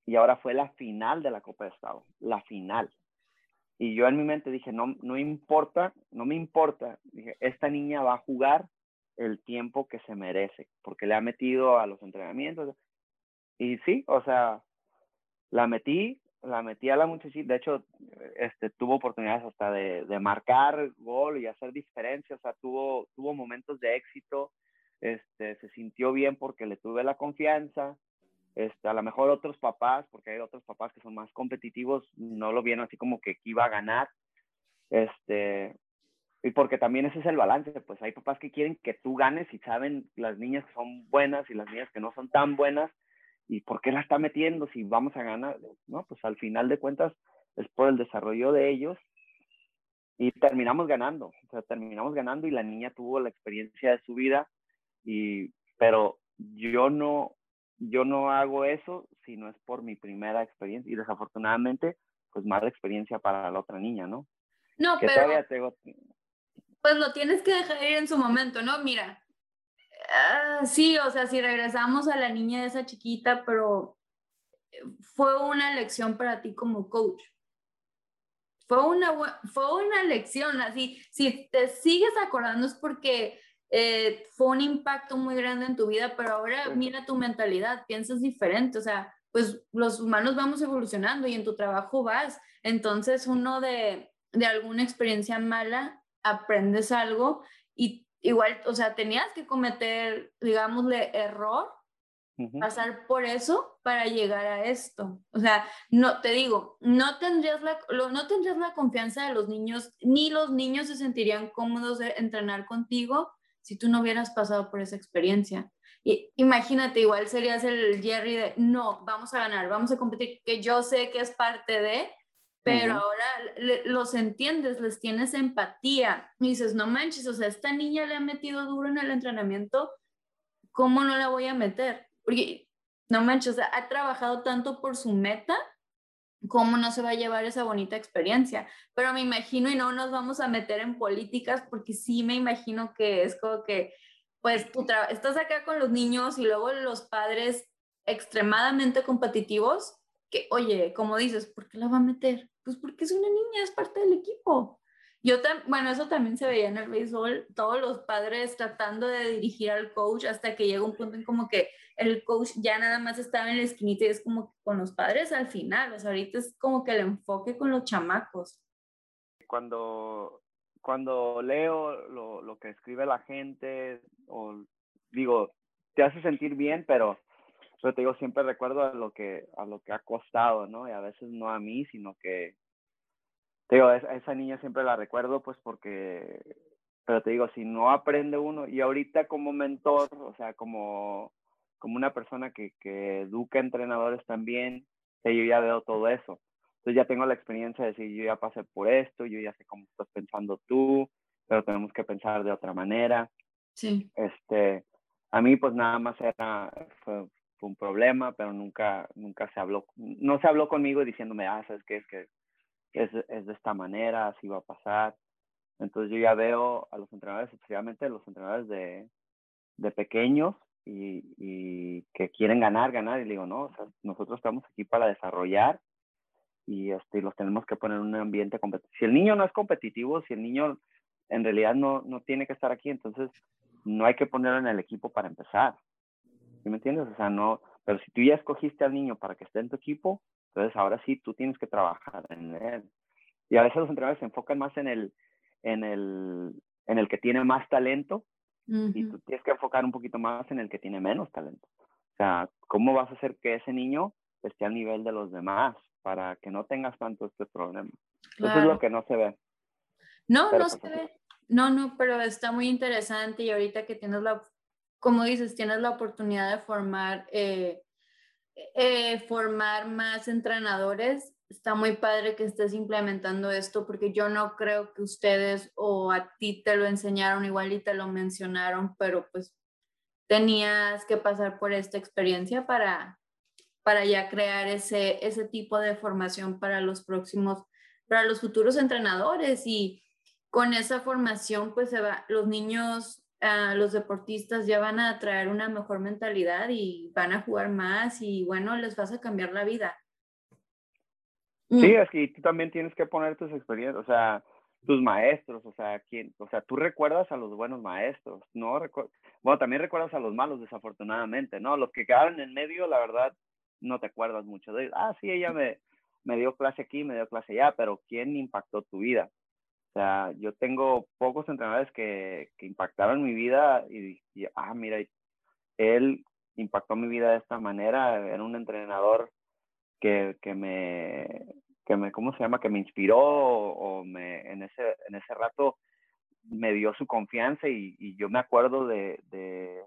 y ahora fue la final de la Copa de Estado, la final. Y yo en mi mente dije, no, no importa, no me importa, dije, esta niña va a jugar el tiempo que se merece, porque le ha metido a los entrenamientos. Y sí, o sea, la metí, la metí a la muchachita, de hecho, este, tuvo oportunidades hasta de, de marcar gol y hacer diferencia, o sea, tuvo, tuvo momentos de éxito, este, se sintió bien porque le tuve la confianza. Este, a lo mejor otros papás, porque hay otros papás que son más competitivos, no lo vieron así como que iba a ganar. Este, y porque también ese es el balance, pues hay papás que quieren que tú ganes y saben las niñas que son buenas y las niñas que no son tan buenas, y por qué la está metiendo si vamos a ganar, ¿no? Pues al final de cuentas es por el desarrollo de ellos y terminamos ganando, o sea, terminamos ganando y la niña tuvo la experiencia de su vida y, pero yo no, yo no hago eso si no es por mi primera experiencia y desafortunadamente, pues mala experiencia para la otra niña, ¿no? No, pero... Tengo... Pues lo tienes que dejar ir en su momento, ¿no? Mira, uh, sí, o sea, si regresamos a la niña de esa chiquita, pero fue una lección para ti como coach. Fue una, fue una lección, así, si te sigues acordando es porque eh, fue un impacto muy grande en tu vida, pero ahora mira tu mentalidad, piensas diferente, o sea, pues los humanos vamos evolucionando y en tu trabajo vas, entonces uno de, de alguna experiencia mala aprendes algo y igual, o sea, tenías que cometer, digámosle, error, pasar por eso para llegar a esto. O sea, no te digo, no tendrías la, no tendrías la confianza de los niños, ni los niños se sentirían cómodos de entrenar contigo si tú no hubieras pasado por esa experiencia. Y imagínate, igual serías el Jerry de, no, vamos a ganar, vamos a competir, que yo sé que es parte de, pero ahora los entiendes, les tienes empatía y dices, no manches, o sea, esta niña le ha metido duro en el entrenamiento, ¿cómo no la voy a meter? Porque, no manches, o sea, ha trabajado tanto por su meta cómo no se va a llevar esa bonita experiencia. Pero me imagino, y no nos vamos a meter en políticas, porque sí me imagino que es como que, pues tú estás acá con los niños y luego los padres extremadamente competitivos, que, oye, como dices, ¿por qué la va a meter? Pues porque es una niña, es parte del equipo. Yo, bueno, eso también se veía en el béisbol, todos los padres tratando de dirigir al coach hasta que llega un punto en como que el coach ya nada más estaba en la esquinita y es como con los padres al final, o sea, ahorita es como que el enfoque con los chamacos. Cuando, cuando leo lo, lo que escribe la gente, o digo, te hace sentir bien, pero, pero te digo, siempre recuerdo a lo que, a lo que ha costado, ¿no? Y a veces no a mí, sino que te digo, a esa niña siempre la recuerdo, pues porque, pero te digo, si no aprende uno, y ahorita como mentor, o sea, como, como una persona que, que educa entrenadores también, yo ya veo todo eso. Entonces ya tengo la experiencia de decir, yo ya pasé por esto, yo ya sé cómo estás pensando tú, pero tenemos que pensar de otra manera. Sí. Este, a mí pues nada más era, fue, un problema, pero nunca, nunca se habló, no se habló conmigo diciéndome, ah, sabes qué, es que es, de esta manera, así va a pasar. Entonces yo ya veo a los entrenadores, especialmente los entrenadores de, de pequeños y, y, que quieren ganar, ganar, y digo, no, o sea, nosotros estamos aquí para desarrollar y este, los tenemos que poner en un ambiente competitivo. Si el niño no es competitivo, si el niño en realidad no, no tiene que estar aquí, entonces no hay que ponerlo en el equipo para empezar. ¿Sí me entiendes? O sea, no, pero si tú ya escogiste al niño para que esté en tu equipo, entonces ahora sí tú tienes que trabajar en él. Y a veces los entrenadores se enfocan más en el, en el, en el que tiene más talento y tú tienes que enfocar un poquito más en el que tiene menos talento. O sea, ¿cómo vas a hacer que ese niño esté al nivel de los demás para que no tengas tanto este problema? Eso es lo que no se ve. No, no pues se ve. No, no, pero está muy interesante y ahorita que tienes la, como dices, tienes la oportunidad de formar, eh, eh, formar más entrenadores, está muy padre que estés implementando esto porque yo no creo que ustedes o a ti te lo enseñaron igual y te lo mencionaron, pero pues tenías que pasar por esta experiencia para, para ya crear ese, ese tipo de formación para los próximos, para los futuros entrenadores. Y con esa formación pues se va, los niños, uh, los deportistas ya van a traer una mejor mentalidad y van a jugar más y bueno, les vas a cambiar la vida. Sí, mm. es que tú también tienes que poner tus experiencias, o sea, tus maestros, o sea, quién, o sea, tú recuerdas a los buenos maestros, ¿no? bueno, también recuerdas a los malos, desafortunadamente, ¿no? Los que quedaron en medio, la verdad, no te acuerdas mucho de ellos. Ah, sí, ella me, me dio clase aquí, me dio clase allá, pero ¿quién impactó tu vida? O sea, yo tengo pocos entrenadores que, que impactaron mi vida y, ah, mira, él impactó mi vida de esta manera, era un entrenador que, que, me, que me, ¿cómo se llama? Que me inspiró o, me, en, ese, en ese rato me dio su confianza y, y yo me acuerdo de, de,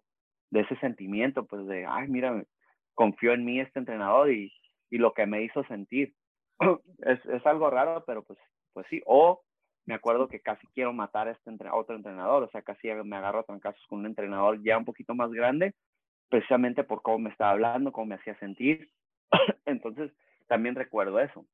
de, ese sentimiento, pues de, ay, mira, confió en mí este entrenador y, y lo que me hizo sentir. es, es, algo raro, pero pues, pues sí. O me acuerdo que casi quiero matar a, este a otro entrenador, o sea, casi me agarro a trancazos con un entrenador ya un poquito más grande, precisamente por cómo me estaba hablando, cómo me hacía sentir. Entonces, también recuerdo eso.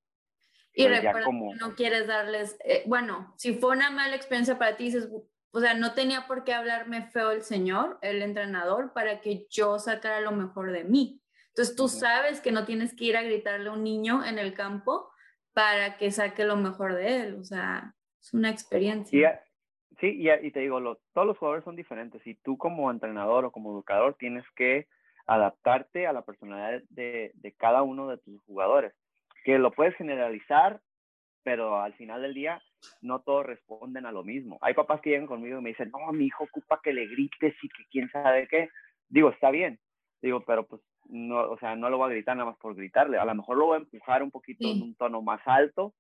Y recuerda como... que no quieres darles, eh, bueno, si fue una mala experiencia para ti, dices, o sea, no tenía por qué hablarme feo el señor, el entrenador, para que yo sacara lo mejor de mí. Entonces tú sabes que no tienes que ir a gritarle a un niño en el campo para que saque lo mejor de él. O sea, es una experiencia. sí, y, y, te digo, lo, todos los jugadores son diferentes y tú como entrenador o como educador tienes que adaptarte a la personalidad de, de cada uno de tus jugadores, que lo puedes generalizar, pero al final del día no todos responden a lo mismo. Hay papás que llegan conmigo y me dicen, no, mi hijo ocupa que le grites y que quién sabe qué. Digo, está bien. Digo, pero pues no, o sea, no lo voy a gritar nada más por gritarle. A lo mejor lo voy a empujar un poquito en un tono más alto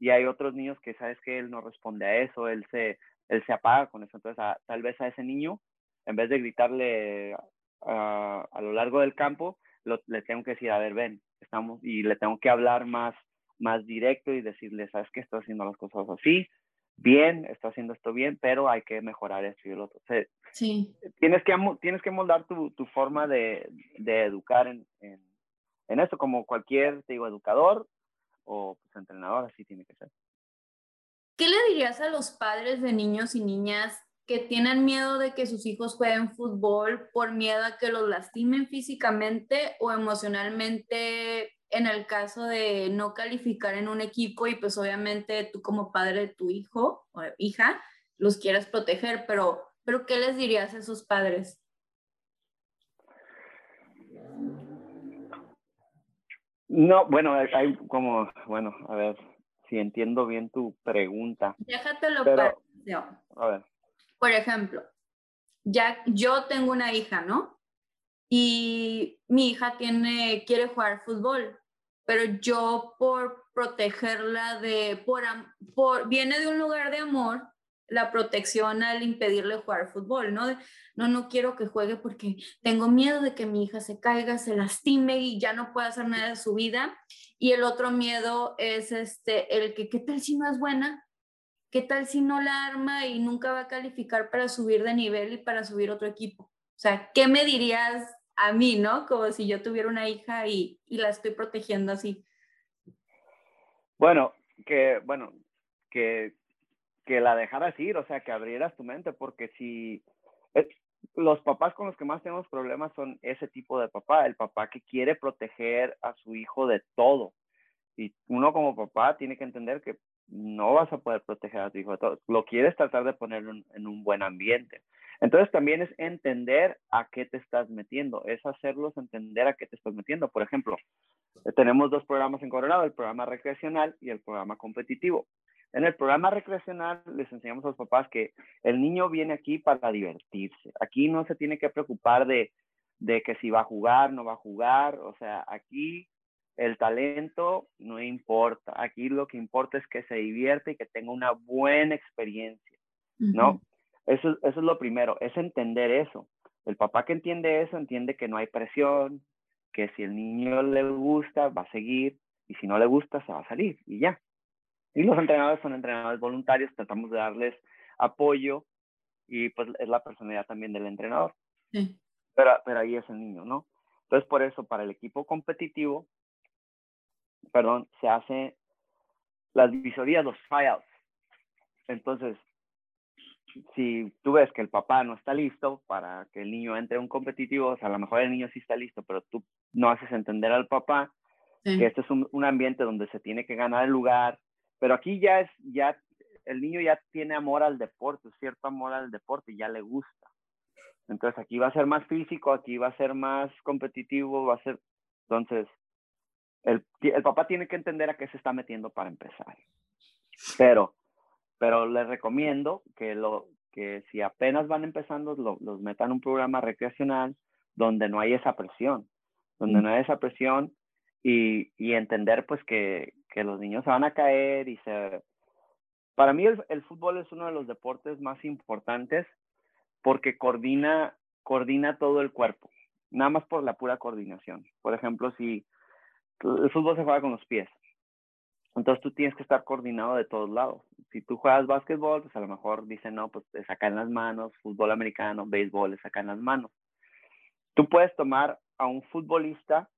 y hay otros niños que sabes que él no responde a eso, él se, él se apaga con eso. Entonces, tal vez a ese niño, en vez de gritarle a lo largo del campo, le tengo que decir, a ver, ven, estamos, y le tengo que hablar más, más directo y decirle, sabes que estoy haciendo las cosas así, bien, está haciendo esto bien, pero hay que mejorar esto y lo otro. sí. Tienes que, tienes que moldar tu, tu forma de, de educar en, en, en, esto, como cualquier, te digo, educador o pues, entrenador, así tiene que ser. ¿Qué le dirías a los padres de niños y niñas que tienen miedo de que sus hijos jueguen fútbol por miedo a que los lastimen físicamente o emocionalmente en el caso de no calificar en un equipo y pues obviamente tú como padre de tu hijo o hija los quieres proteger, pero, pero ¿qué les dirías a esos padres? No, bueno, hay como, bueno, a ver si entiendo bien tu pregunta. Déjatelo para... A ver por ejemplo, ya yo tengo una hija, ¿no? Y mi hija tiene, quiere jugar fútbol, pero yo por protegerla de, por, por, viene de un lugar de amor, la protección al impedirle jugar fútbol, ¿no? no, no quiero que juegue porque tengo miedo de que mi hija se caiga, se lastime y ya no pueda hacer nada de su vida. Y el otro miedo es este, el que, ¿qué tal si no es buena? ¿qué tal si no la arma y nunca va a calificar para subir de nivel y para subir otro equipo? O sea, ¿qué me dirías a mí, no? Como si yo tuviera una hija y, y la estoy protegiendo así. Bueno, que, bueno, que, que la dejaras ir, o sea, que abrieras tu mente, porque si eh, los papás con los que más tenemos problemas son ese tipo de papá, el papá que quiere proteger a su hijo de todo. Y uno como papá tiene que entender que no vas a poder proteger a tu hijo de todo. Lo quieres tratar de poner en un buen ambiente. Entonces también es entender a qué te estás metiendo, es hacerlos entender a qué te estás metiendo. Por ejemplo, eh, tenemos dos programas en Coronado, el programa recreacional y el programa competitivo. En el programa recreacional les enseñamos a los papás que el niño viene aquí para divertirse. Aquí no se tiene que preocupar de, de que si va a jugar, no va a jugar. O sea, aquí el talento no importa. Aquí lo que importa es que se divierte y que tenga una buena experiencia, ¿no? Eso, eso es lo primero, es entender eso. El papá que entiende eso entiende que no hay presión, que si el niño le gusta, va a seguir, y si no le gusta, se va a salir, y ya. Y los entrenadores son entrenadores voluntarios, tratamos de darles apoyo, y pues es la personalidad también del entrenador. Pero, pero ahí es el niño, ¿no? Entonces, por eso, para el equipo competitivo, perdón, se hace las visorías, los tryouts. Entonces, si tú ves que el papá no está listo para que el niño entre a un competitivo, o sea, a lo mejor el niño sí está listo, pero tú no haces entender al papá que este es un, un, ambiente donde se tiene que ganar el lugar, pero aquí ya es, ya, el niño ya tiene amor al deporte, cierto amor al deporte, ya le gusta. Entonces aquí va a ser más físico, aquí va a ser más competitivo, va a ser, entonces, el, el papá tiene que entender a qué se está metiendo para empezar. Pero pero les recomiendo que, lo, que si apenas van empezando, los metan en un programa recreacional donde no hay esa presión, donde no hay esa presión y, entender pues que, los niños se van a caer y se... Para mí el, el, fútbol es uno de los deportes más importantes porque coordina, coordina todo el cuerpo, nada más por la pura coordinación. Por ejemplo, si el fútbol se juega con los pies, entonces tú tienes que estar coordinado de todos lados. Si tú juegas básquetbol, pues a lo mejor dicen, no, pues te sacan las manos, fútbol americano, béisbol, le sacan las manos. Tú puedes tomar a un futbolista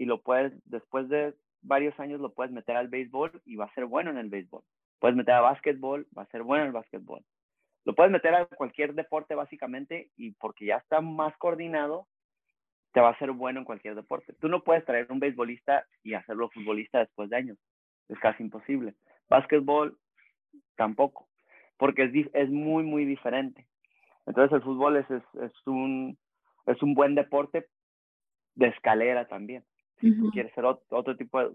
y lo puedes, después de varios años, lo puedes meter al béisbol y va a ser bueno en el béisbol. Puedes meter a básquetbol, va a ser bueno en el básquetbol. Lo puedes meter a cualquier deporte básicamente y porque ya está más coordinado, te va a ser bueno en cualquier deporte. Tú no puedes traer un beisbolista y hacerlo futbolista después de años es casi imposible. Básquetbol, tampoco, porque es, es muy, muy diferente. Entonces el fútbol es, es, es, un, es un buen deporte de escalera también. Si quieres ser otro, otro tipo de...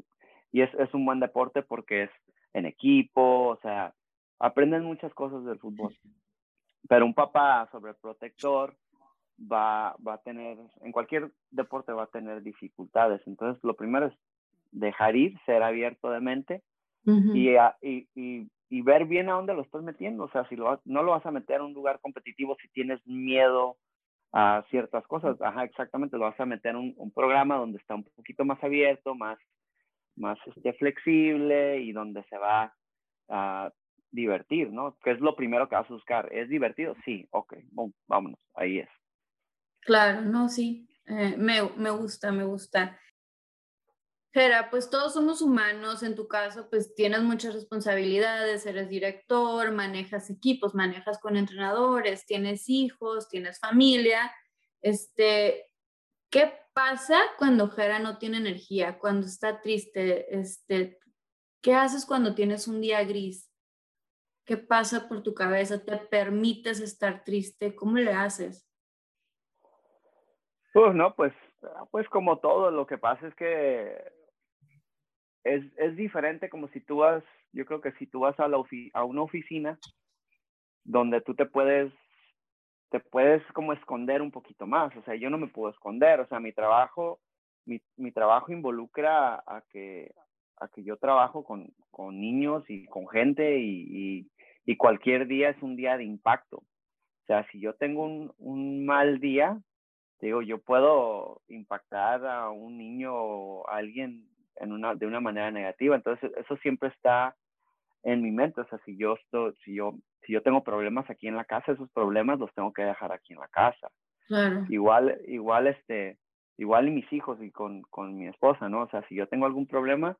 Y es, es un buen deporte porque es en equipo, o sea, aprenden muchas cosas del fútbol. Pero un papá sobreprotector va, va a tener, en cualquier deporte va a tener dificultades. Entonces, lo primero es dejar ir, ser abierto de mente y, y, y, ver bien a dónde lo estás metiendo. O sea, si lo, no lo vas a meter a un lugar competitivo si tienes miedo a ciertas cosas. Ajá, exactamente, lo vas a meter en un, programa donde está un poquito más abierto, más, más este, flexible y donde se va a divertir, ¿no? Que es lo primero que vas a buscar. ¿Es divertido? Sí, ok, vámonos, ahí es. Claro, no, sí, eh, me, me gusta, me gusta. Gera, pues todos somos humanos, en tu caso pues tienes muchas responsabilidades, eres director, manejas equipos, manejas con entrenadores, tienes hijos, tienes familia. Este, ¿qué pasa cuando Gera no tiene energía, cuando está triste? Este, ¿qué haces cuando tienes un día gris? ¿Qué pasa por tu cabeza? ¿Te permites estar triste? ¿Cómo le haces? Pues no, pues, pues como todo, lo que pasa es que es, es diferente como si tú vas, yo creo que si tú vas a, la a una oficina donde tú te puedes, te puedes como esconder un poquito más, o sea, yo no me puedo esconder, o sea, mi trabajo, mi, mi trabajo involucra a que, a que yo trabajo con, con niños y con gente y, y, y, cualquier día es un día de impacto. O sea, si yo tengo un, un mal día, digo, yo puedo impactar a un niño o a alguien en una, de una manera negativa. Entonces, eso siempre está en mi mente, o sea, si yo, estoy, si yo, si yo tengo problemas aquí en la casa, esos problemas los tengo que dejar aquí en la casa. Claro. Igual, igual, este, igual y mis hijos y con, con mi esposa, ¿no? O sea, si yo tengo algún problema,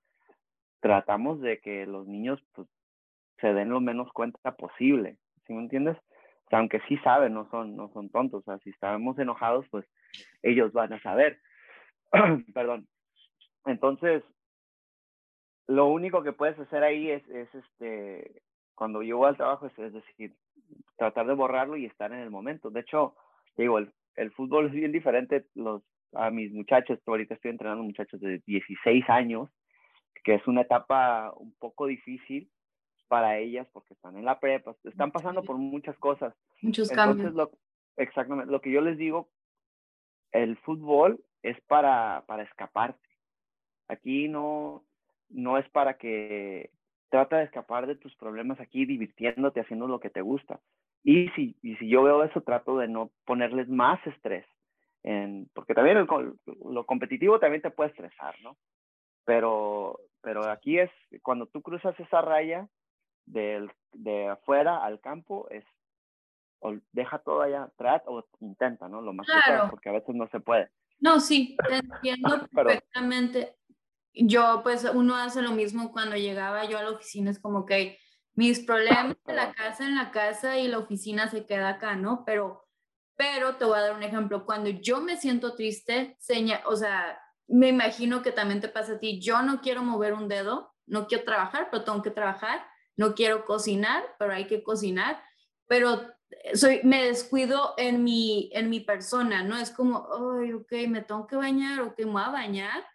tratamos de que los niños, pues, se den lo menos cuenta posible, ¿sí me entiendes? O sea, aunque sí saben, no son, no son tontos, o sea, si estamos enojados, pues ellos van a saber. Perdón. Entonces, lo único que puedes hacer ahí es, es este, cuando yo voy al trabajo, es, decir, tratar de borrarlo y estar en el momento. De hecho, digo, el, el fútbol es bien diferente los, a mis muchachos, ahorita estoy entrenando muchachos de 16 años, que es una etapa un poco difícil para ellas porque están en la prepa, están pasando por muchas cosas. Muchos cambios. Lo, exactamente, lo que yo les digo, el fútbol es para, para escaparte. Aquí no, no es para que trata de escapar de tus problemas aquí divirtiéndote, haciendo lo que te gusta. Y si, y si yo veo eso, trato de no ponerles más estrés. En, porque también lo competitivo también te puede estresar, ¿no? Pero, pero aquí es, cuando tú cruzas esa raya del, de afuera al campo, es, o deja todo allá atrás o intenta, ¿no? Lo más claro. porque a veces no se puede. No, sí, te entiendo perfectamente yo pues uno hace lo mismo cuando llegaba yo a la oficina, es como que mis problemas de la casa en la casa y la oficina se queda acá, ¿no? Pero, pero te voy a dar un ejemplo, cuando yo me siento triste, seña, o sea, me imagino que también te pasa a ti, yo no quiero mover un dedo, no quiero trabajar, pero tengo que trabajar, no quiero cocinar, pero hay que cocinar, pero soy, me descuido en mi, en mi persona, ¿no? Es como, ay, ok, me tengo que bañar, ok, me voy a bañar,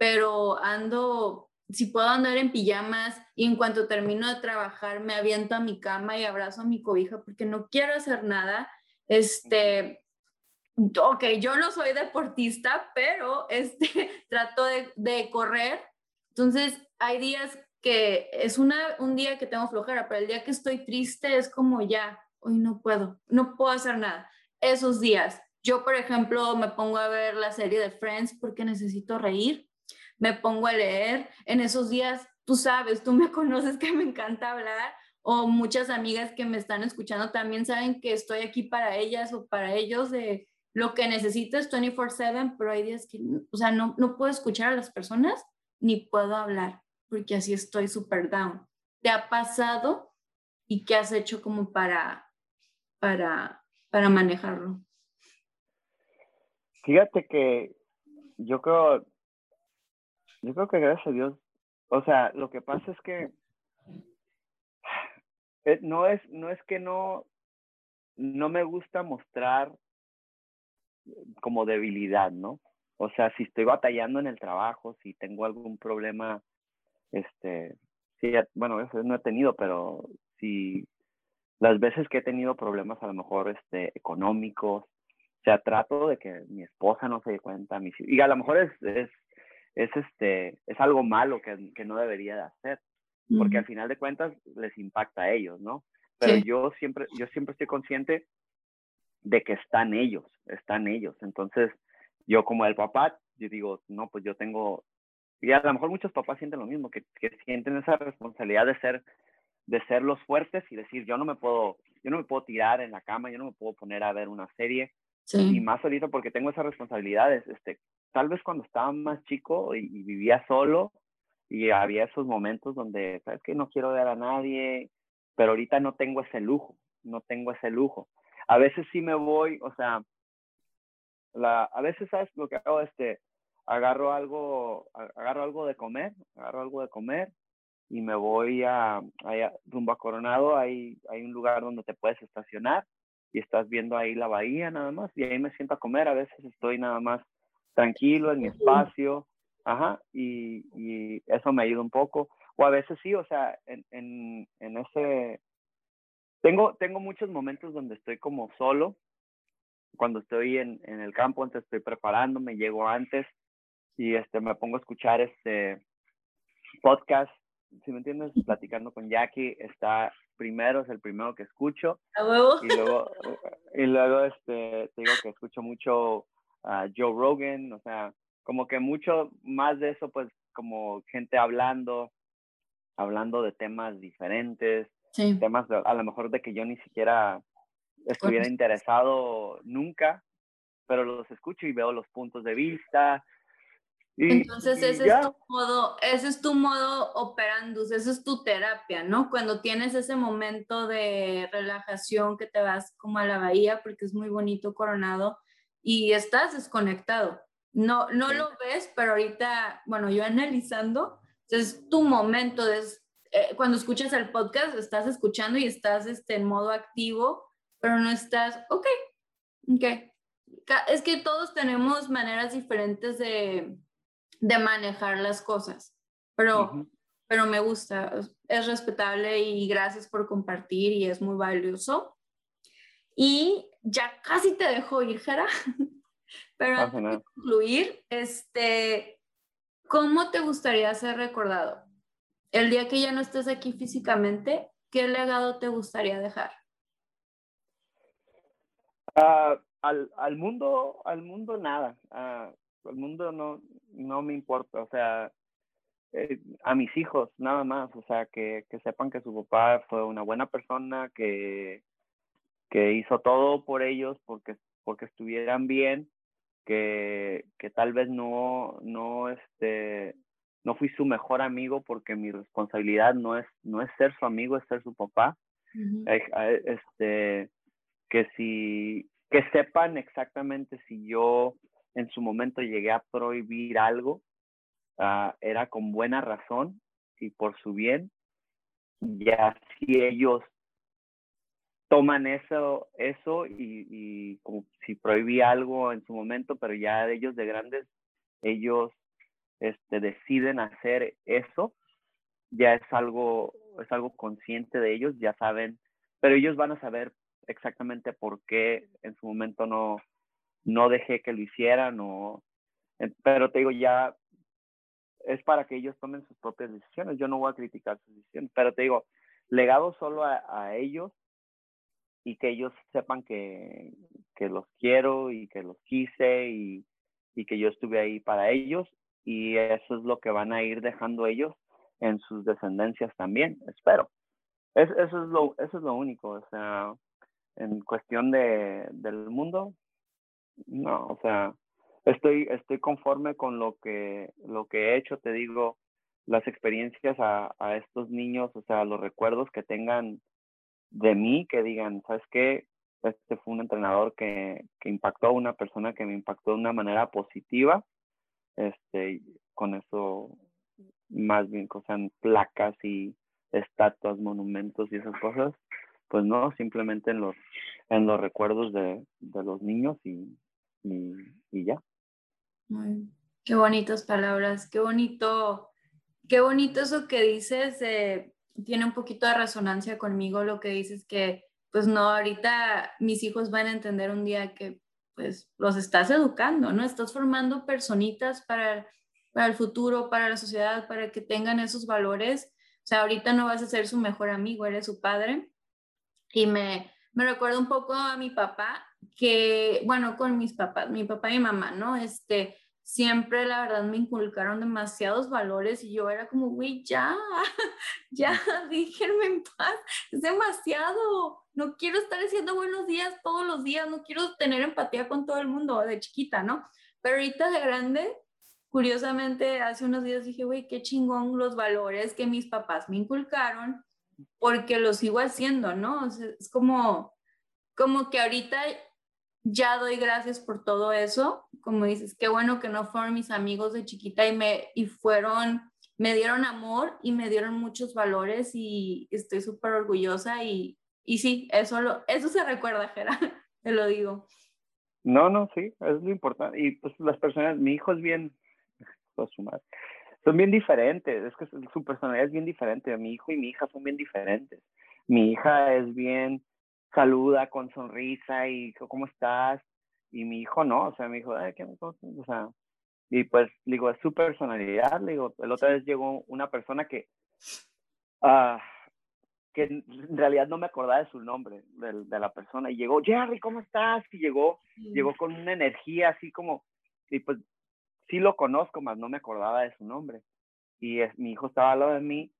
pero ando, si puedo andar en pijamas y en cuanto termino de trabajar me aviento a mi cama y abrazo a mi cobija porque no quiero hacer nada. Este, ok, yo no soy deportista, pero este, trato de, de correr. Entonces, hay días que es una, un día que tengo flojera, pero el día que estoy triste es como ya, hoy no puedo, no puedo hacer nada. Esos días, yo, por ejemplo, me pongo a ver la serie de Friends porque necesito reír me pongo a leer. En esos días, tú sabes, tú me conoces que me encanta hablar o muchas amigas que me están escuchando también saben que estoy aquí para ellas o para ellos de lo que necesites 24/7, pero hay días que, o sea, no, no puedo escuchar a las personas ni puedo hablar porque así estoy súper down. ¿Te ha pasado y qué has hecho como para, para, para manejarlo? Fíjate que yo creo, yo creo que gracias a Dios, o sea, lo que pasa es que eh, no es, no es que no, no me gusta mostrar como debilidad, ¿no? O sea, si estoy batallando en el trabajo, si tengo algún problema, este, sí, bueno, eso no he tenido, pero si las veces que he tenido problemas a lo mejor este, económicos, o sea, trato de que mi esposa no se dé cuenta, y a lo mejor es, es es, este, es algo malo que, que no debería de hacer, porque al final de cuentas les impacta a ellos, ¿no? Pero yo, siempre, yo siempre estoy consciente de que están ellos, están ellos. Entonces, yo como el papá, yo digo, no, pues yo tengo, y a lo mejor muchos papás sienten lo mismo, que, que sienten esa responsabilidad de ser, de ser los fuertes y decir, yo no me puedo, yo no me puedo tirar en la cama, yo no me puedo poner a ver una serie, y más ahorita porque tengo esas responsabilidades, este, tal vez cuando estaba más chico y, vivía solo y había esos momentos donde, sabes que no quiero ver a nadie, pero ahorita no tengo ese lujo, no tengo ese lujo. A veces sí me voy, o sea, la, a veces sabes lo que hago, este, agarro algo, agarro algo de comer, agarro algo de comer y me voy a, a rumbo a Coronado, hay, hay un lugar donde te puedes estacionar y estás viendo ahí la bahía nada más y ahí me siento a comer, a veces estoy nada más tranquilo en mi espacio, ajá, y, y eso me ayuda un poco. O a veces sí, o sea, en, en, en ese... Tengo, tengo muchos momentos donde estoy como solo, cuando estoy en, en el campo, antes estoy preparándome, llego antes y este, me pongo a escuchar este podcast, si me entiendes, platicando con Jackie, está primero, es el primero que escucho. Y luego, y luego este, te digo que escucho mucho a Joe Rogan, o sea, como que mucho más de eso, pues como gente hablando. hablando de temas diferentes, temas a lo mejor de que yo ni siquiera estuviera interesado nunca, pero los escucho y veo los puntos de vista. Entonces ese es tu modo, ese es tu modo operandus, esa es tu terapia, ¿no? Cuando tienes ese momento de relajación que te vas como a la bahía porque es muy bonito Coronado y estás desconectado. No, no lo ves, pero ahorita, bueno, yo analizando, es tu momento, es, eh, cuando escuchas el podcast, estás escuchando y estás este, en modo activo, pero no estás, ok, ok. Es que todos tenemos maneras diferentes de, de manejar las cosas, pero, pero me gusta, es respetable y gracias por compartir y es muy valioso. Y ya casi te dejo ir, Jera. Pero antes de concluir, este, ¿cómo te gustaría ser recordado? El día que ya no estés aquí físicamente, ¿qué legado te gustaría dejar? Uh, al, al, mundo, al mundo nada. Uh, al mundo no, no me importa. O sea, eh, a mis hijos nada más. O sea, que, que sepan que su papá fue una buena persona, que, que hizo todo por ellos porque, porque estuvieran bien que, que tal vez no, no, este, no fui su mejor amigo porque mi responsabilidad no es, no es ser su amigo, es ser su papá. Este, que si, que sepan exactamente si yo en su momento llegué a prohibir algo, uh, era con buena razón y por su bien. Ya si ellos toman eso, eso y, como si prohibí algo en su momento, pero ya ellos de grandes, ellos este, deciden hacer eso, ya es algo, es algo consciente de ellos, ya saben, pero ellos van a saber exactamente por qué en su momento no, no dejé que lo hicieran o, pero te digo, ya es para que ellos tomen sus propias decisiones, yo no voy a criticar sus decisiones, pero te digo, legado solo a ellos y que ellos sepan que, que los quiero y que los quise y, y, que yo estuve ahí para ellos y eso es lo que van a ir dejando ellos en sus descendencias también, espero. Es, eso, es lo, eso es lo único, o sea, en cuestión de, del mundo, no, o sea, estoy, estoy conforme con lo que, lo que he hecho, te digo, las experiencias a, a estos niños, o sea, los recuerdos que tengan de mí que digan, ¿sabes qué? Este fue un entrenador que, que impactó a una persona que me impactó de una manera positiva. Este, con eso, más bien, que sean placas y estatuas, monumentos y esas cosas, pues no, simplemente en los, en los recuerdos de, de los niños y, y, ya. qué bonitas palabras, qué bonito, qué bonito eso que dices tiene un poquito de resonancia conmigo lo que dices que, pues no, ahorita mis hijos van a entender un día que, pues, los estás educando, ¿no? Estás formando personitas para, para el futuro, para la sociedad, para que tengan esos valores. O sea, ahorita no vas a ser su mejor amigo, eres su padre. Y me, me recuerda un poco a mi papá, que, bueno, con mis papás, mi papá y mamá, ¿no? Este, siempre la verdad me inculcaron demasiados valores y yo era como, güey, ya, ya, déjenme en paz, es demasiado, no quiero estar diciendo buenos días todos los días, no quiero tener empatía con todo el mundo de chiquita, ¿no? Pero ahorita de grande, curiosamente, hace unos días dije, güey, qué chingón los valores que mis papás me inculcaron, porque los sigo haciendo, ¿no? es como, como que ahorita ya doy gracias por todo eso. Como dices, qué bueno que no fueron mis amigos de chiquita y me y fueron, me dieron amor y me dieron muchos valores y estoy súper orgullosa y, y sí, eso, lo, eso se recuerda, Jera, te lo digo. No, no, sí, es lo importante. Y pues las personas, mi hijo es bien, son bien diferentes, es que su personalidad es bien diferente. Mi hijo y mi hija son bien diferentes. Mi hija es bien saluda con sonrisa y ¿cómo estás? Y mi hijo no, o sea, mi hijo, Ay, ¿qué o sea, y pues, digo, es su personalidad, digo, el otra vez llegó una persona que, ah, que en realidad no me acordaba de su nombre, de, de, la persona, y llegó, Jerry, ¿cómo estás? Y llegó, llegó con una energía así como, y pues, sí lo conozco, más no me acordaba de su nombre. Y es, mi hijo estaba al lado de mí,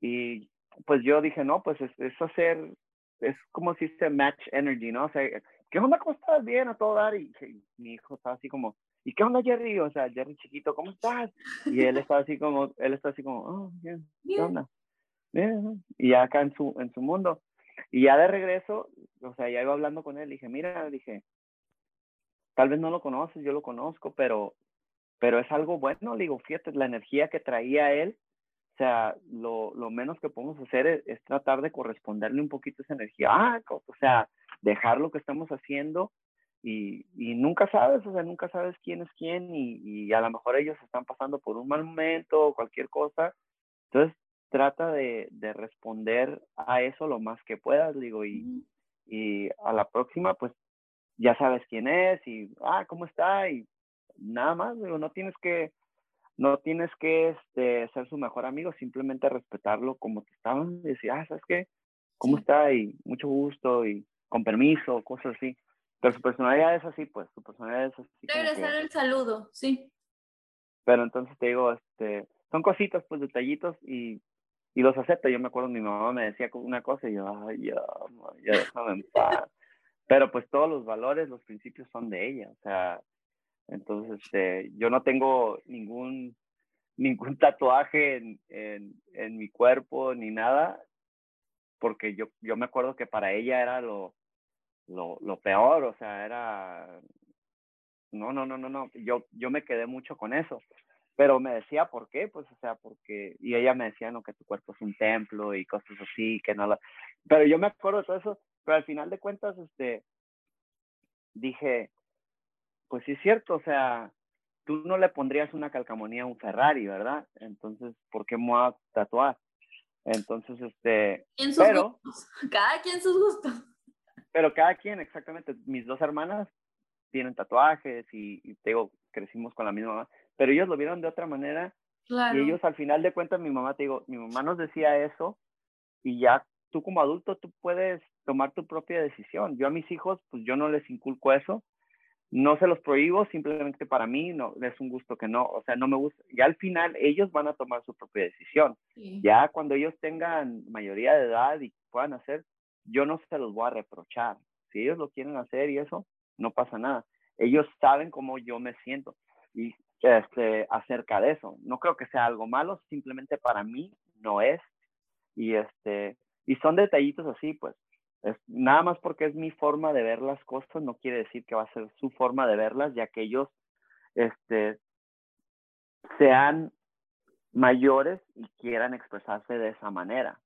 y pues yo dije, no, pues es, es hacer, es como si se match energy, ¿no? O sea, ¿qué onda? ¿Cómo estás? Bien, a todo dar. Y, mi hijo estaba así como, ¿y qué onda, Jerry? O sea, Jerry chiquito, ¿cómo estás? Y él estaba así como, él está así como, oh, bien, ¿qué onda? Bien. Y ya acá en su, en su mundo. Y ya de regreso, o sea, ya iba hablando con él, dije, mira, dije, tal vez no lo conoces, yo lo conozco, pero, pero es algo bueno, le digo, fíjate, la energía que traía él, o sea, lo, lo menos que podemos hacer es, tratar de corresponderle un poquito esa energía, ah, o sea, dejar lo que estamos haciendo y, y, nunca sabes, o sea, nunca sabes quién es quién y, y, a lo mejor ellos están pasando por un mal momento o cualquier cosa. Entonces, trata de, de responder a eso lo más que puedas, digo, y, y a la próxima, pues ya sabes quién es y, ah, ¿cómo está? Y nada más, digo, no tienes que, no tienes que este, ser su mejor amigo, simplemente respetarlo como te estaban, y decir, ah, ¿sabes qué? ¿Cómo está? Y mucho gusto y con permiso, cosas así. Pero su personalidad es así, pues, su personalidad es así. Regresar el saludo, sí. Pero entonces te digo, este, son cositas, pues, detallitos y, y los acepto. Yo me acuerdo, mi mamá me decía una cosa y yo, ay, ya, ya déjame en paz. Pero pues todos los valores, los principios son de ella, o sea, entonces este, yo no tengo ningún, ningún tatuaje en, en, en mi cuerpo ni nada, porque yo, yo me acuerdo que para ella era lo, lo, lo peor, o sea, era, no, no, no, no, no, yo, yo me quedé mucho con eso, pero me decía por qué, pues, o sea, porque, y ella me decía, no, que tu cuerpo es un templo y cosas así, que no la, pero yo me acuerdo de todo eso, pero al final de cuentas, este, dije, pues sí es cierto, o sea, tú no le pondrías una calcamonía a un Ferrari, ¿verdad? Entonces, ¿por qué me voy a tatuar? Entonces, este, pero, cada quien sus gustos. Pero cada quien, exactamente. Mis dos hermanas tienen tatuajes y, te digo, crecimos con la misma mamá, pero ellos lo vieron de otra manera. Y ellos al final de cuentas, mi mamá, te digo, mi mamá nos decía eso y ya tú como adulto, tú puedes tomar tu propia decisión. Yo a mis hijos, pues yo no les inculco eso, no se los prohíbo, simplemente para mí no es un gusto que no, o sea, no me gusta. Ya al final ellos van a tomar su propia decisión. Ya cuando ellos tengan mayoría de edad y puedan hacer, yo no se los voy a reprochar. Si ellos lo quieren hacer y eso, no pasa nada. Ellos saben cómo yo me siento y este acerca de eso. No creo que sea algo malo, simplemente para mí no es. Y este y son detallitos así, pues nada más porque es mi forma de ver las cosas, no quiere decir que va a ser su forma de verlas, ya que ellos este, sean mayores y quieran expresarse de esa manera.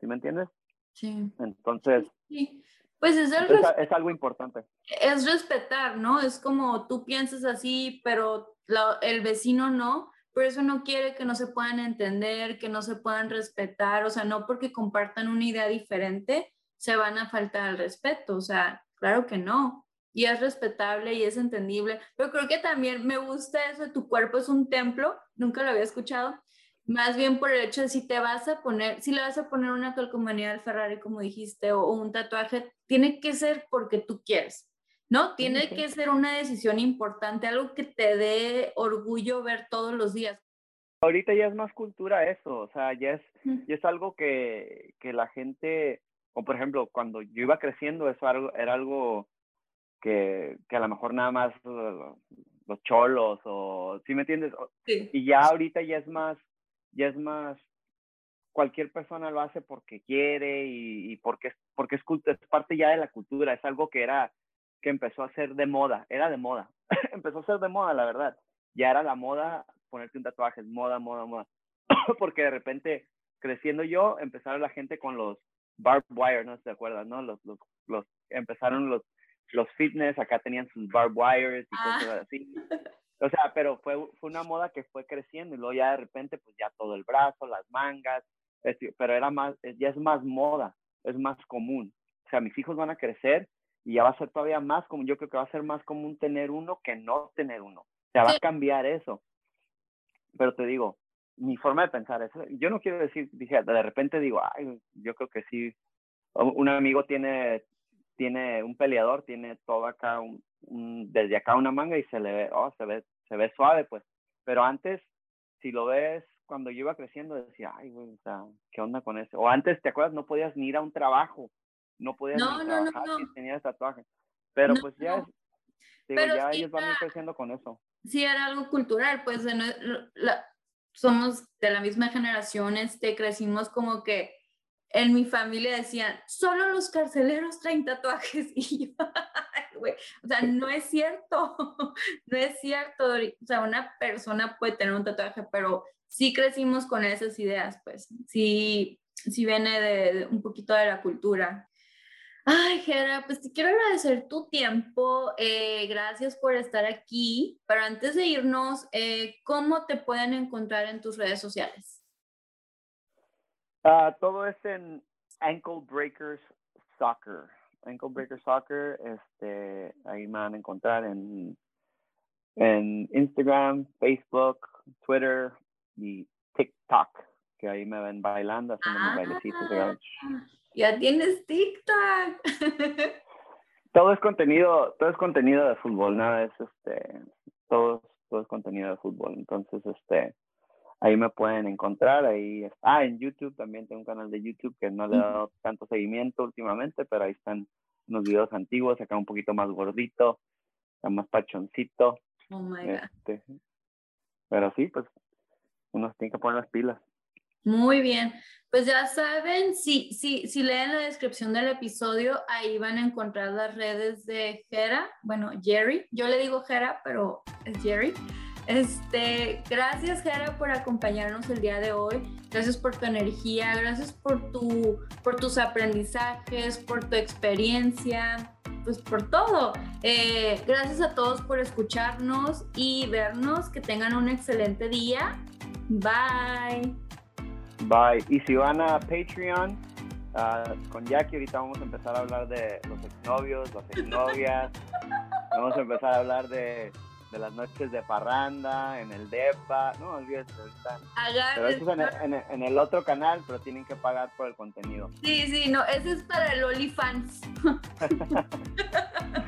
¿Sí me entiendes? Sí. Entonces, sí. Pues es, es, algo importante. Es respetar, ¿no? Es como tú piensas así, pero el vecino no, pero eso no quiere que no se puedan entender, que no se puedan respetar, o sea, no porque compartan una idea diferente, se van a faltar al respeto, o sea, claro que no. Y es respetable y es entendible, pero creo que también me gusta eso tu cuerpo es un templo, nunca lo había escuchado, más bien por el hecho de si te vas a poner, si le vas a poner una calcomanía al Ferrari, como dijiste, o, un tatuaje, tiene que ser porque tú quieres, ¿no? Tiene que ser una decisión importante, algo que te dé orgullo ver todos los días. Ahorita ya es más cultura eso, o sea, ya es, ya es algo que, que la gente o por ejemplo, cuando yo iba creciendo, eso era algo que, que a lo mejor nada más uh, los cholos o, ¿sí me entiendes? Y ya ahorita ya es más, ya es más, cualquier persona lo hace porque quiere y, y porque, porque es, es parte ya de la cultura, es algo que era, que empezó a ser de moda, era de moda, empezó a ser de moda, la verdad. Ya era la moda ponerte un tatuaje, moda, moda, moda. porque de repente, creciendo yo, empezaron la gente con los barbed wire, ¿no? ¿Se acuerdan, no? Los, los, los, empezaron los, los fitness, acá tenían sus barbed wires y cosas ah. así. O sea, pero fue, fue una moda que fue creciendo y luego ya de repente, pues ya todo el brazo, las mangas, pero era más, ya es más moda, es más común. O sea, mis hijos van a crecer y ya va a ser todavía más común. Yo creo que va a ser más común tener uno que no tener uno. O sea, va a cambiar eso. Pero te digo, mi forma de pensar es, yo no quiero decir, dije, de repente digo, ay, yo creo que sí, un amigo tiene, tiene un peleador, tiene todo acá, un, desde acá una manga y se le ve, oh, se ve, se ve suave, pues, pero antes, si lo ves cuando yo iba creciendo decía, ay, güey, o sea, ¿qué onda con eso? O antes, ¿te acuerdas? No podías ni ir a un trabajo, no podías no, ni no, trabajar no, si tenías tatuaje. Pero pues ya, es- digo, Pero ya ellos van creciendo con eso. sí era algo cultural, pues de la- somos de la misma generación, este, crecimos como que en mi familia decían, solo los carceleros traen tatuajes y yo, o sea, no es cierto, no es cierto, o sea, una persona puede tener un tatuaje, pero sí crecimos con esas ideas, pues, sí, sí viene de un poquito de la cultura. Ay, Gera, pues te quiero agradecer tu tiempo. eh, gracias por estar aquí. Pero antes de irnos, eh, ¿cómo te pueden encontrar en tus redes sociales? Ah, todo es en Ankle Breakers Soccer. Ankle Breakers Soccer, este, ahí me van a encontrar en, en Instagram, Facebook, Twitter y TikTok, que ahí me ven bailando, haciendo mis bailecitos. Ya tienes TikTok. Todo es contenido, todo es contenido de fútbol, nada es este, todo, es- todo es contenido de fútbol. Entonces, este, ahí me pueden encontrar, ahí, ah, en YouTube también tengo un canal de YouTube que no le he dado tanto seguimiento últimamente, pero ahí están unos videos antiguos, acá un poquito más gordito, está más pachoncito, Oh my God. este, pero sí, pues, uno tiene que poner las pilas. Muy bien. Pues ya saben, si, si, si leen la descripción del episodio, ahí van a encontrar las redes de Jera, bueno, Jerry. Yo le digo Jera, pero es Jerry. Este, gracias Jera por acompañarnos el día de hoy. Gracias por tu energía, gracias por tu por tus aprendizajes, por tu experiencia, pues por todo. Eh, gracias a todos por escucharnos y vernos. Que tengan un excelente día. Bye. Bye. Y si van a Patreon, ah, con Jackie ahorita vamos a empezar a hablar de los exnovios, las exnovias. vamos a empezar a hablar de, de las noches de parranda, en el DEPA. No, olvídate ahorita. Pero eso es en en el otro canal, pero tienen que pagar por el contenido. Sí, sí, no, ese es para el OnlyFans.